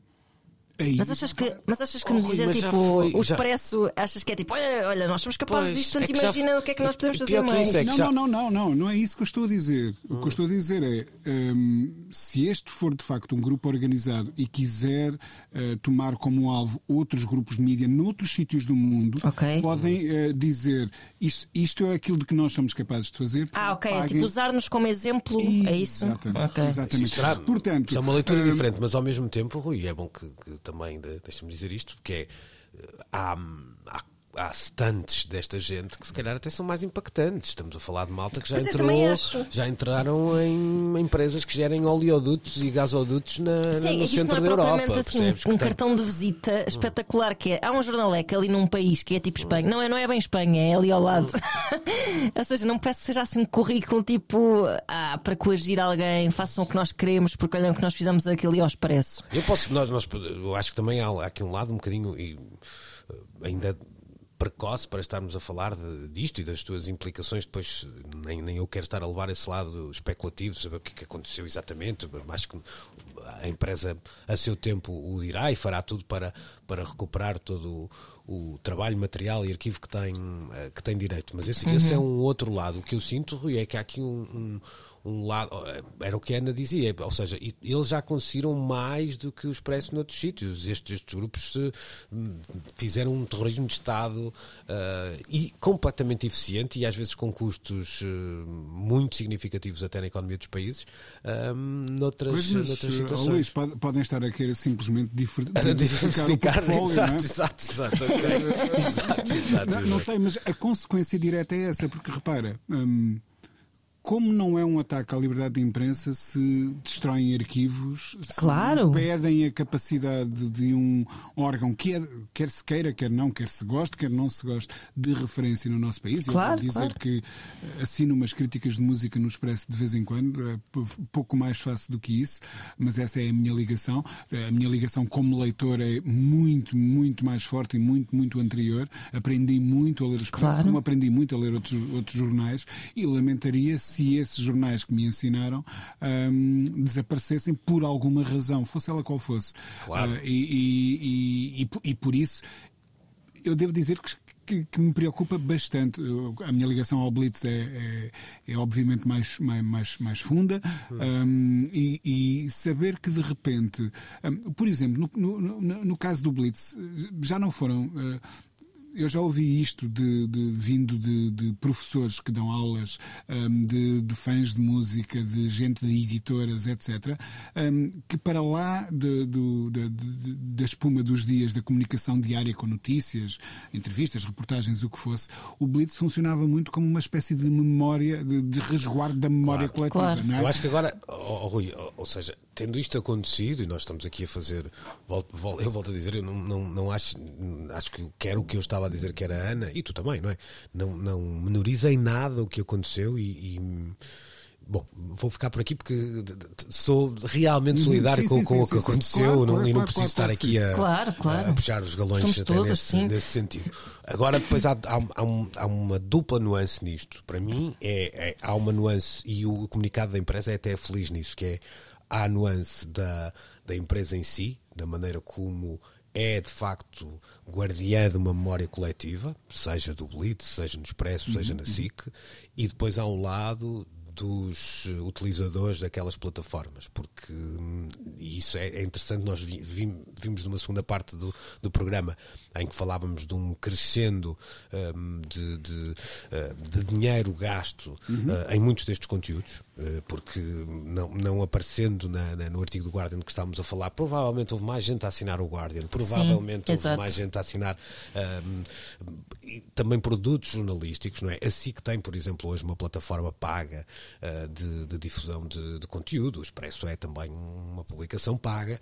Aí, mas achas que, mas achas que oh, nos dizer tipo foi, o expresso, já... achas que é tipo, olha, olha nós somos capazes pois, disto, portanto é imagina já... o que é que nós podemos fazer mais. É não, já... não, não, não, não, não é isso que eu estou a dizer. Hum. O que eu estou a dizer é um, se este for de facto um grupo organizado e quiser uh, tomar como alvo outros grupos de mídia noutros sítios do mundo, okay. podem uh, dizer isto, isto, é aquilo de que nós somos capazes de fazer. Ah, ok. É tipo usar-nos como exemplo, e... é isso? Exatamente. Okay. exatamente. Será, Portanto, é uma leitura um... diferente, mas ao mesmo tempo, Rui, é bom que, que também, deixa-me dizer isto, porque é, há, há estantes desta gente que se calhar até são mais impactantes. Estamos a falar de malta que já, entrou, já entraram em empresas que gerem oleodutos e gasodutos na, Sim, no centro da Europa. Assim, um tem... cartão de visita hum. espetacular que é. Há um jornaleco ali num país que é tipo Espanha. Hum. Não é, não é bem Espanha, é ali ao lado. Hum. Ou seja, não parece que seja assim um currículo tipo ah, para coagir alguém, façam o que nós queremos, porque olham o que nós fizemos aquilo e ao expresso. Eu posso, nós, nós, eu acho que também há, há aqui um lado um bocadinho e eh, ainda precoce para estarmos a falar de, disto e das tuas implicações. Depois, nem, nem eu quero estar a levar esse lado especulativo, saber o que, é que aconteceu exatamente, mas que a empresa a seu tempo o dirá e fará tudo para, para recuperar todo o, o trabalho material e arquivo que tem, eh, que tem direito. Mas esse, uhum. esse é um outro lado. O que eu sinto, Rui, é que há aqui um, um um lado. Eh, era o que a Ana dizia, ou seja, eles já conseguiram mais do que o Expresso noutros sítios. Estes, estes grupos hum, fizeram um terrorismo de Estado uh, e completamente eficiente e às vezes com custos uh, muito significativos até na economia dos países, uh, noutras, pois, mas, noutras situações. Luís, podem estar a querer simplesmente diversificar, diversificar o portfólio, exato, não é? exato, exato, okay. exato, exato, não, não, sei, mas a consequência direta é essa, porque repara. Hum, como não é um ataque à liberdade de imprensa se destroem arquivos, claro. se pedem a capacidade de um órgão, que é, quer se queira, quer não, quer se goste, quer não se goste, de referência no nosso país. Claro, Eu vou dizer claro. que assino umas críticas de música no Expresso de vez em quando, é pouco mais fácil do que isso, mas essa é a minha ligação. A minha ligação como leitor é muito, muito mais forte e muito, muito anterior. Aprendi muito a ler o Expresso, claro. como aprendi muito a ler outros, outros jornais e lamentaria se esses jornais que me ensinaram um, desaparecessem por alguma razão, fosse ela qual fosse. Claro. Uh, e, e, e, e, por isso eu devo dizer que, que, que, me preocupa bastante. A minha ligação ao Blitz é, é, é obviamente mais, mais, mais funda um, e, e, saber que de repente, um, por exemplo, no, no, no, no, caso do Blitz, já não foram. Uh, eu já ouvi isto de, de vindo de, de, professores que dão aulas, um, de, de, fãs de música, de gente de editoras, etc., um, que para lá do, da espuma dos dias da comunicação diária com notícias, entrevistas, reportagens, o que fosse, o Blitz funcionava muito como uma espécie de memória, de, resguardo da memória claro, coletiva. Claro. É? Eu acho que agora, oh, Rui, ou seja, tendo isto acontecido, e nós estamos aqui a fazer, eu volto a dizer, eu não, não, não acho, acho que quero o que eu estava a dizer que era a Ana, e tu também, não é? Não, não menorizem nada o que aconteceu e, e Bom, vou ficar por aqui porque sou realmente uhum. solidário sim, com, sim, com o que aconteceu claro, não, claro, e não preciso estar aqui a, claro, claro. a, puxar os galões Somos até todos, nesse, nesse, sentido. Agora, depois há, há, há, um, há, uma dupla nuance nisto. Para mim, é, é, há uma nuance e o comunicado da empresa é até feliz nisso, que é há a nuance da, da empresa em si, da maneira como é de facto guardiã de uma memória coletiva, seja do Blitz, seja no Expresso, uhum, seja na uhum. SIC, e depois há um lado dos utilizadores daquelas plataformas, porque hum, isso é, é, interessante. Nós vi, vi, vimos numa segunda parte do, do programa em que falávamos de um crescendo um, de, de, uh, de, dinheiro gasto uhum. uh, em muitos destes conteúdos, uh, porque não, não aparecendo na, na, no artigo do Guardian que estávamos a falar, provavelmente houve mais gente a assinar o Guardian, provavelmente Sim, houve exato. mais gente a assinar um, também produtos jornalísticos, não é? Assim que tem, por exemplo, hoje uma plataforma paga de, de, difusão de, de, conteúdo, o Expresso é também uma publicação paga,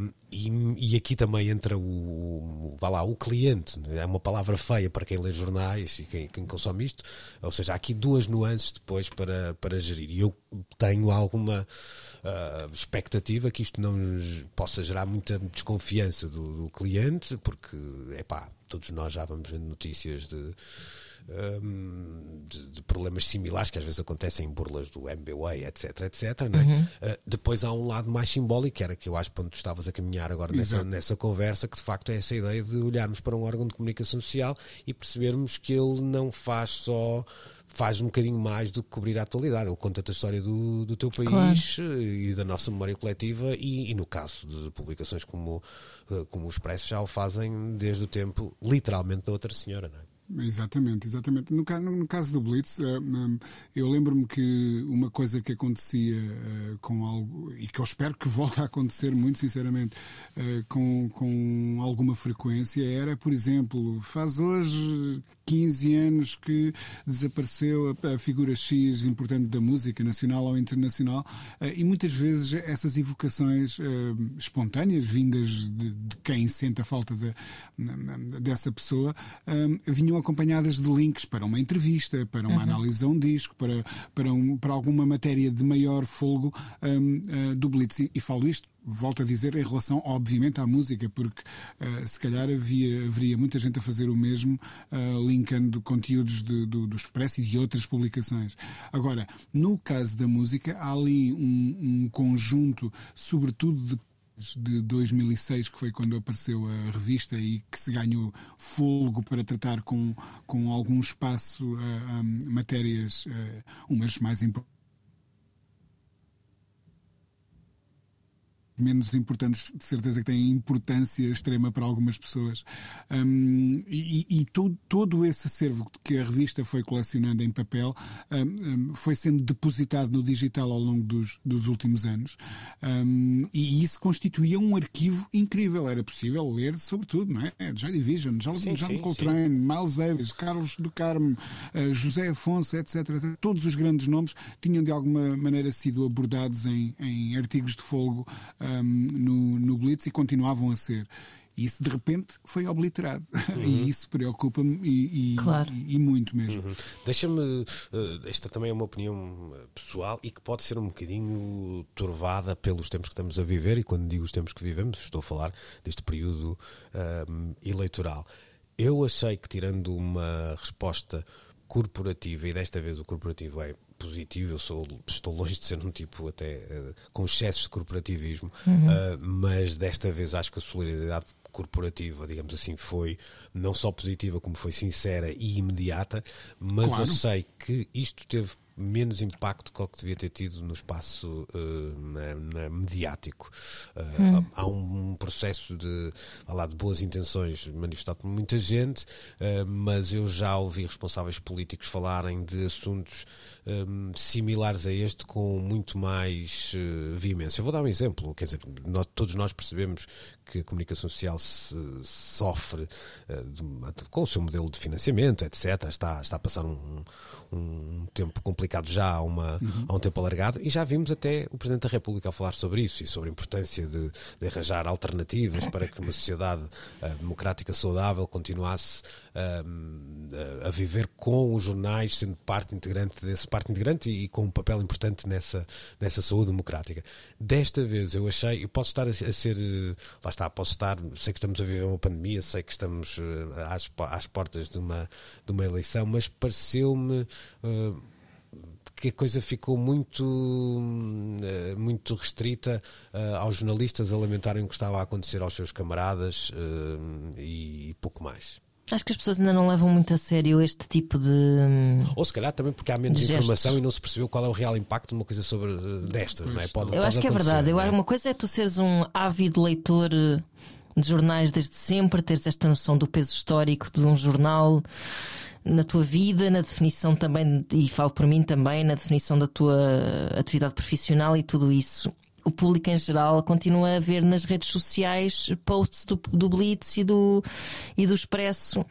um, e, e, aqui também entra o, vá lá, o cliente, é? Uma palavra feia para quem lê jornais e quem, quem, consome isto, ou seja, há aqui duas nuances depois para, para gerir. E eu tenho alguma uh, expectativa que isto não possa gerar muita desconfiança do, do cliente, porque, é pá, todos nós já vamos vendo notícias de um, de, de, problemas similares que às vezes acontecem em burlas do MBWay, etc, etc. É? Uhum. Uh, depois há um lado mais simbólico, que era que eu acho que tu estavas a caminhar agora nessa, nessa conversa, que de facto é essa ideia de olharmos para um órgão de comunicação social e percebermos que ele não faz só faz um bocadinho mais do que cobrir a atualidade. Ele conta-te a história do, do teu país claro. e da nossa memória coletiva e, e, no caso de publicações como, eh, como o Expresso já o fazem desde o tempo, literalmente, da outra senhora, não é? Exatamente, exatamente. No, no, caso do Blitz, uh, um, eu lembro-me que uma coisa que acontecia uh, com algo, e que eu espero que volte a acontecer, muito sinceramente, uh, com, com alguma frequência, era, por exemplo, faz hoje 15 anos que desapareceu a, figura X importante da música nacional ou internacional, e muitas vezes essas evocações espontâneas, vindas de, de, quem sente a falta de, dessa pessoa, vinham acompanhadas de links para uma entrevista, para uma uhum. análise a um disco, para, para, um, para alguma matéria de maior folgo um, uh, do Blitz. E, e falo isto volto a dizer, em relação, obviamente, à música, porque uh, se calhar havia, haveria muita gente a fazer o mesmo, uh, linkando conteúdos de, do, do Expresso e de outras publicações. Agora, no caso da música, há ali um, um conjunto, sobretudo de de 2006, que foi quando apareceu a revista e que se ganhou folgo para tratar com, com algum espaço uh, eh, um, matérias, uh, umas mais importantes menos importantes, de certeza que têm importância extrema para algumas pessoas. Um, e, e todo, todo, esse acervo que a revista foi colecionando em papel um, foi sendo depositado no digital ao longo dos, dos últimos anos. Um, e isso constituía um arquivo incrível. Era possível ler sobre tudo, não é? Joy Division, John, sim, John sim, Coltrane, sim. Miles Davis, Carlos do Carmo, uh, José Afonso, etc. Todos os grandes nomes tinham de alguma maneira sido abordados em, em artigos de folgo. Uh, um, no, no Blitz e continuavam a ser. E isso de repente foi obliterado. Uhum. E isso preocupa-me e, e, claro. e, e, muito mesmo. Uhum. Deixa-me. Uh, esta também é uma opinião eh, pessoal e que pode ser um bocadinho turvada pelos tempos que estamos a viver. E quando digo os tempos que vivemos, estou a falar deste período uh, eleitoral. Eu achei que, tirando uma resposta corporativa, e desta vez o corporativo é positivo, eu sou, estou longe de ser um tipo até uh, com excessos de corporativismo, uhum. uh, mas desta vez acho que a solidariedade corporativa, digamos assim, foi não só positiva, como foi sincera e imediata, mas claro. eu sei que isto teve menos impacto que o que devia ter tido no espaço uh, na, na mediático. Uh, hum. Há um, processo de, lá, de boas intenções manifestado por muita gente, uh, mas eu já ouvi responsáveis políticos falarem de assuntos um, similares a este com muito mais veemência. Eu vou dar um exemplo, quer dizer, nós, todos nós percebemos que a comunicação social se, sofre de, com o seu modelo de financiamento, etc. Está, está a passar um, um tempo complicado já há, uma, uhum. há um tempo alargado e já vimos até o Presidente da República a falar sobre isso e sobre a importância de, de arranjar alternativas para que uma sociedade uh, democrática saudável continuasse uh, a viver com os jornais, sendo parte integrante desse parte integrante e, e, com um papel importante nessa, nessa saúde democrática. Desta vez eu achei, eu posso estar a, a ser, uh, lá está, posso estar, sei que estamos a viver uma pandemia, sei que estamos às, às portas de uma, de uma eleição, mas pareceu-me uh, que a coisa ficou muito, uh, muito restrita uh, aos jornalistas a lamentarem o que estava a acontecer aos seus camaradas e, e pouco mais. Acho que as pessoas ainda não levam muito a sério este tipo de. Hum, Ou se calhar também porque há menos informação e não se percebeu qual é o real impacto de uma coisa sobre destas, não é? Pode, eu pode acho que é verdade. Eu, é? Uma coisa é tu seres um ávido leitor de jornais desde sempre, teres esta noção do peso histórico de um jornal na tua vida, na definição também, e falo por mim também, na definição da tua atividade profissional e tudo isso. O público em geral continua a ver nas redes sociais posts do, do Blitz e do, e do Expresso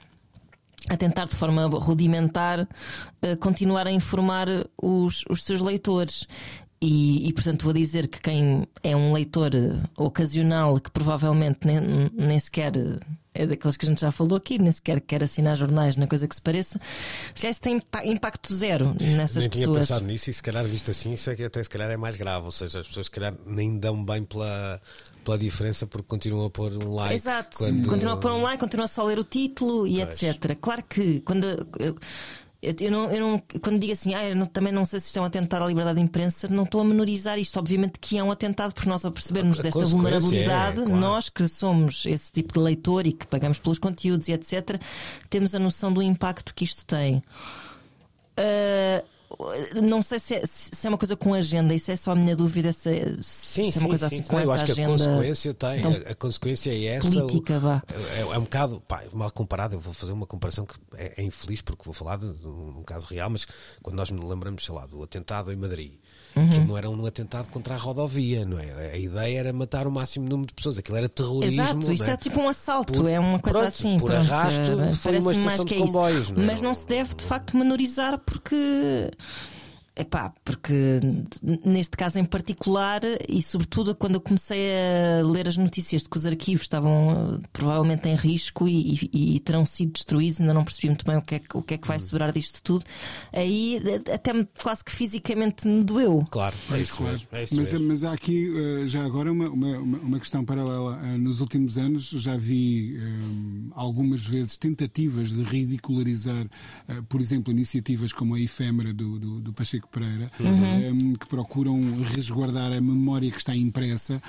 a tentar de forma rudimentar uh, continuar a informar os, os seus leitores. E, e, portanto vou dizer que quem é um leitor ocasional que provavelmente nem, nem sequer é daqueles que a gente já falou aqui, nem sequer quer assinar jornais, na coisa que se pareça, se isso tem impacto zero nessas nem pessoas. tinha pensado nisso e se calhar visto assim, isso é que até se calhar é mais grave, ou seja, as pessoas se calhar nem dão bem pela, pela diferença porque continuam a pôr um like. Exato, quando... continuam a pôr um like, continuam só a ler o título e pois. etc. Claro que quando. Eu, eu, eu, não, eu não, quando digo assim, ah, eu não, também não sei se estão a atentar à liberdade de imprensa, não estou a menorizar isto. Obviamente que é um atentado, porque nós, a percebermos desta vulnerabilidade, é, claro. nós que somos esse tipo de leitor e que pagamos pelos conteúdos e etc., temos a noção do impacto que isto tem. Uh, não sei se é, se é, uma coisa com agenda, isso é só a minha dúvida se, é, se sim, é uma coisa sim, assim sim. com Eu acho agenda. que a consequência tem, a, a, consequência é essa. Política, vá. É, é, um bocado, pá, mal comparado, eu vou fazer uma comparação que é, é infeliz porque vou falar de, de, um caso real, mas quando nós nos lembramos, sei lá, do atentado em Madrid Uhum. Aquilo não era um atentado contra a rodovia, não é? A ideia era matar o máximo número de pessoas. Aquilo era terrorismo. Exato, isto é? é? tipo um assalto, por, é uma coisa pronto, assim. Por pronto, arrasto, é, foi uma estação de comboios. Não é? Mas não se deve de facto menorizar porque Epá, porque neste caso em particular, e sobretudo quando eu comecei a ler as notícias de que os arquivos estavam uh, provavelmente em risco e, e, e, terão sido destruídos, ainda não percebi muito bem o que é, o que, é que vai sobrar disto tudo, aí até me, quase que fisicamente me doeu. Claro, é isso, claro. É isso mas, mas, há aqui uh, já agora uma, uma, uma questão paralela. Nos últimos anos já vi um, algumas vezes tentativas de ridicularizar, por exemplo, iniciativas como a efêmera do, do, do Pacheco Pereira, uhum. que procuram resguardar a memória que está impressa,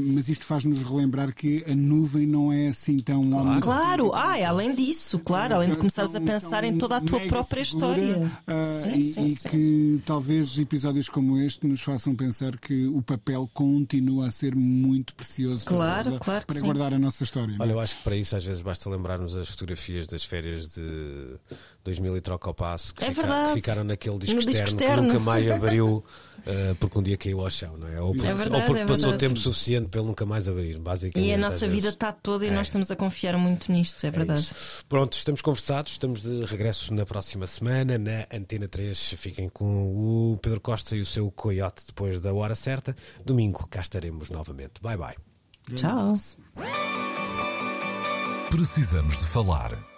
mas isto faz-nos relembrar que a nuvem não é assim tão. Claro, claro. Ah, é além disso, claro, além de começares a pensar em toda a tua própria segura, história. Uh, sim, e, sim, e sim. que talvez episódios como este nos façam pensar que o papel continua a ser muito precioso claro, para, claro para guardar a nossa história. Olha, eu acho que para isso às vezes basta lembrarmos as fotografias das férias de 2000 e troca ao passo que, é fica, que ficaram naquele disco, externo, disco externo, que nunca mais abriu uh, porque um dia caiu ao chão, não é? Ou, porque, é verdade, ou porque é passou tempo suficiente para ele nunca mais abrir, basicamente. E a nossa vida está toda e é. nós estamos a confiar muito nisto, é, é verdade. Pronto, estamos conversados, estamos de regresso na próxima semana na Antena 3. Fiquem com o Pedro Costa e o seu coiote depois da hora certa. Domingo cá estaremos novamente. Bye bye. Tchau. Precisamos de falar.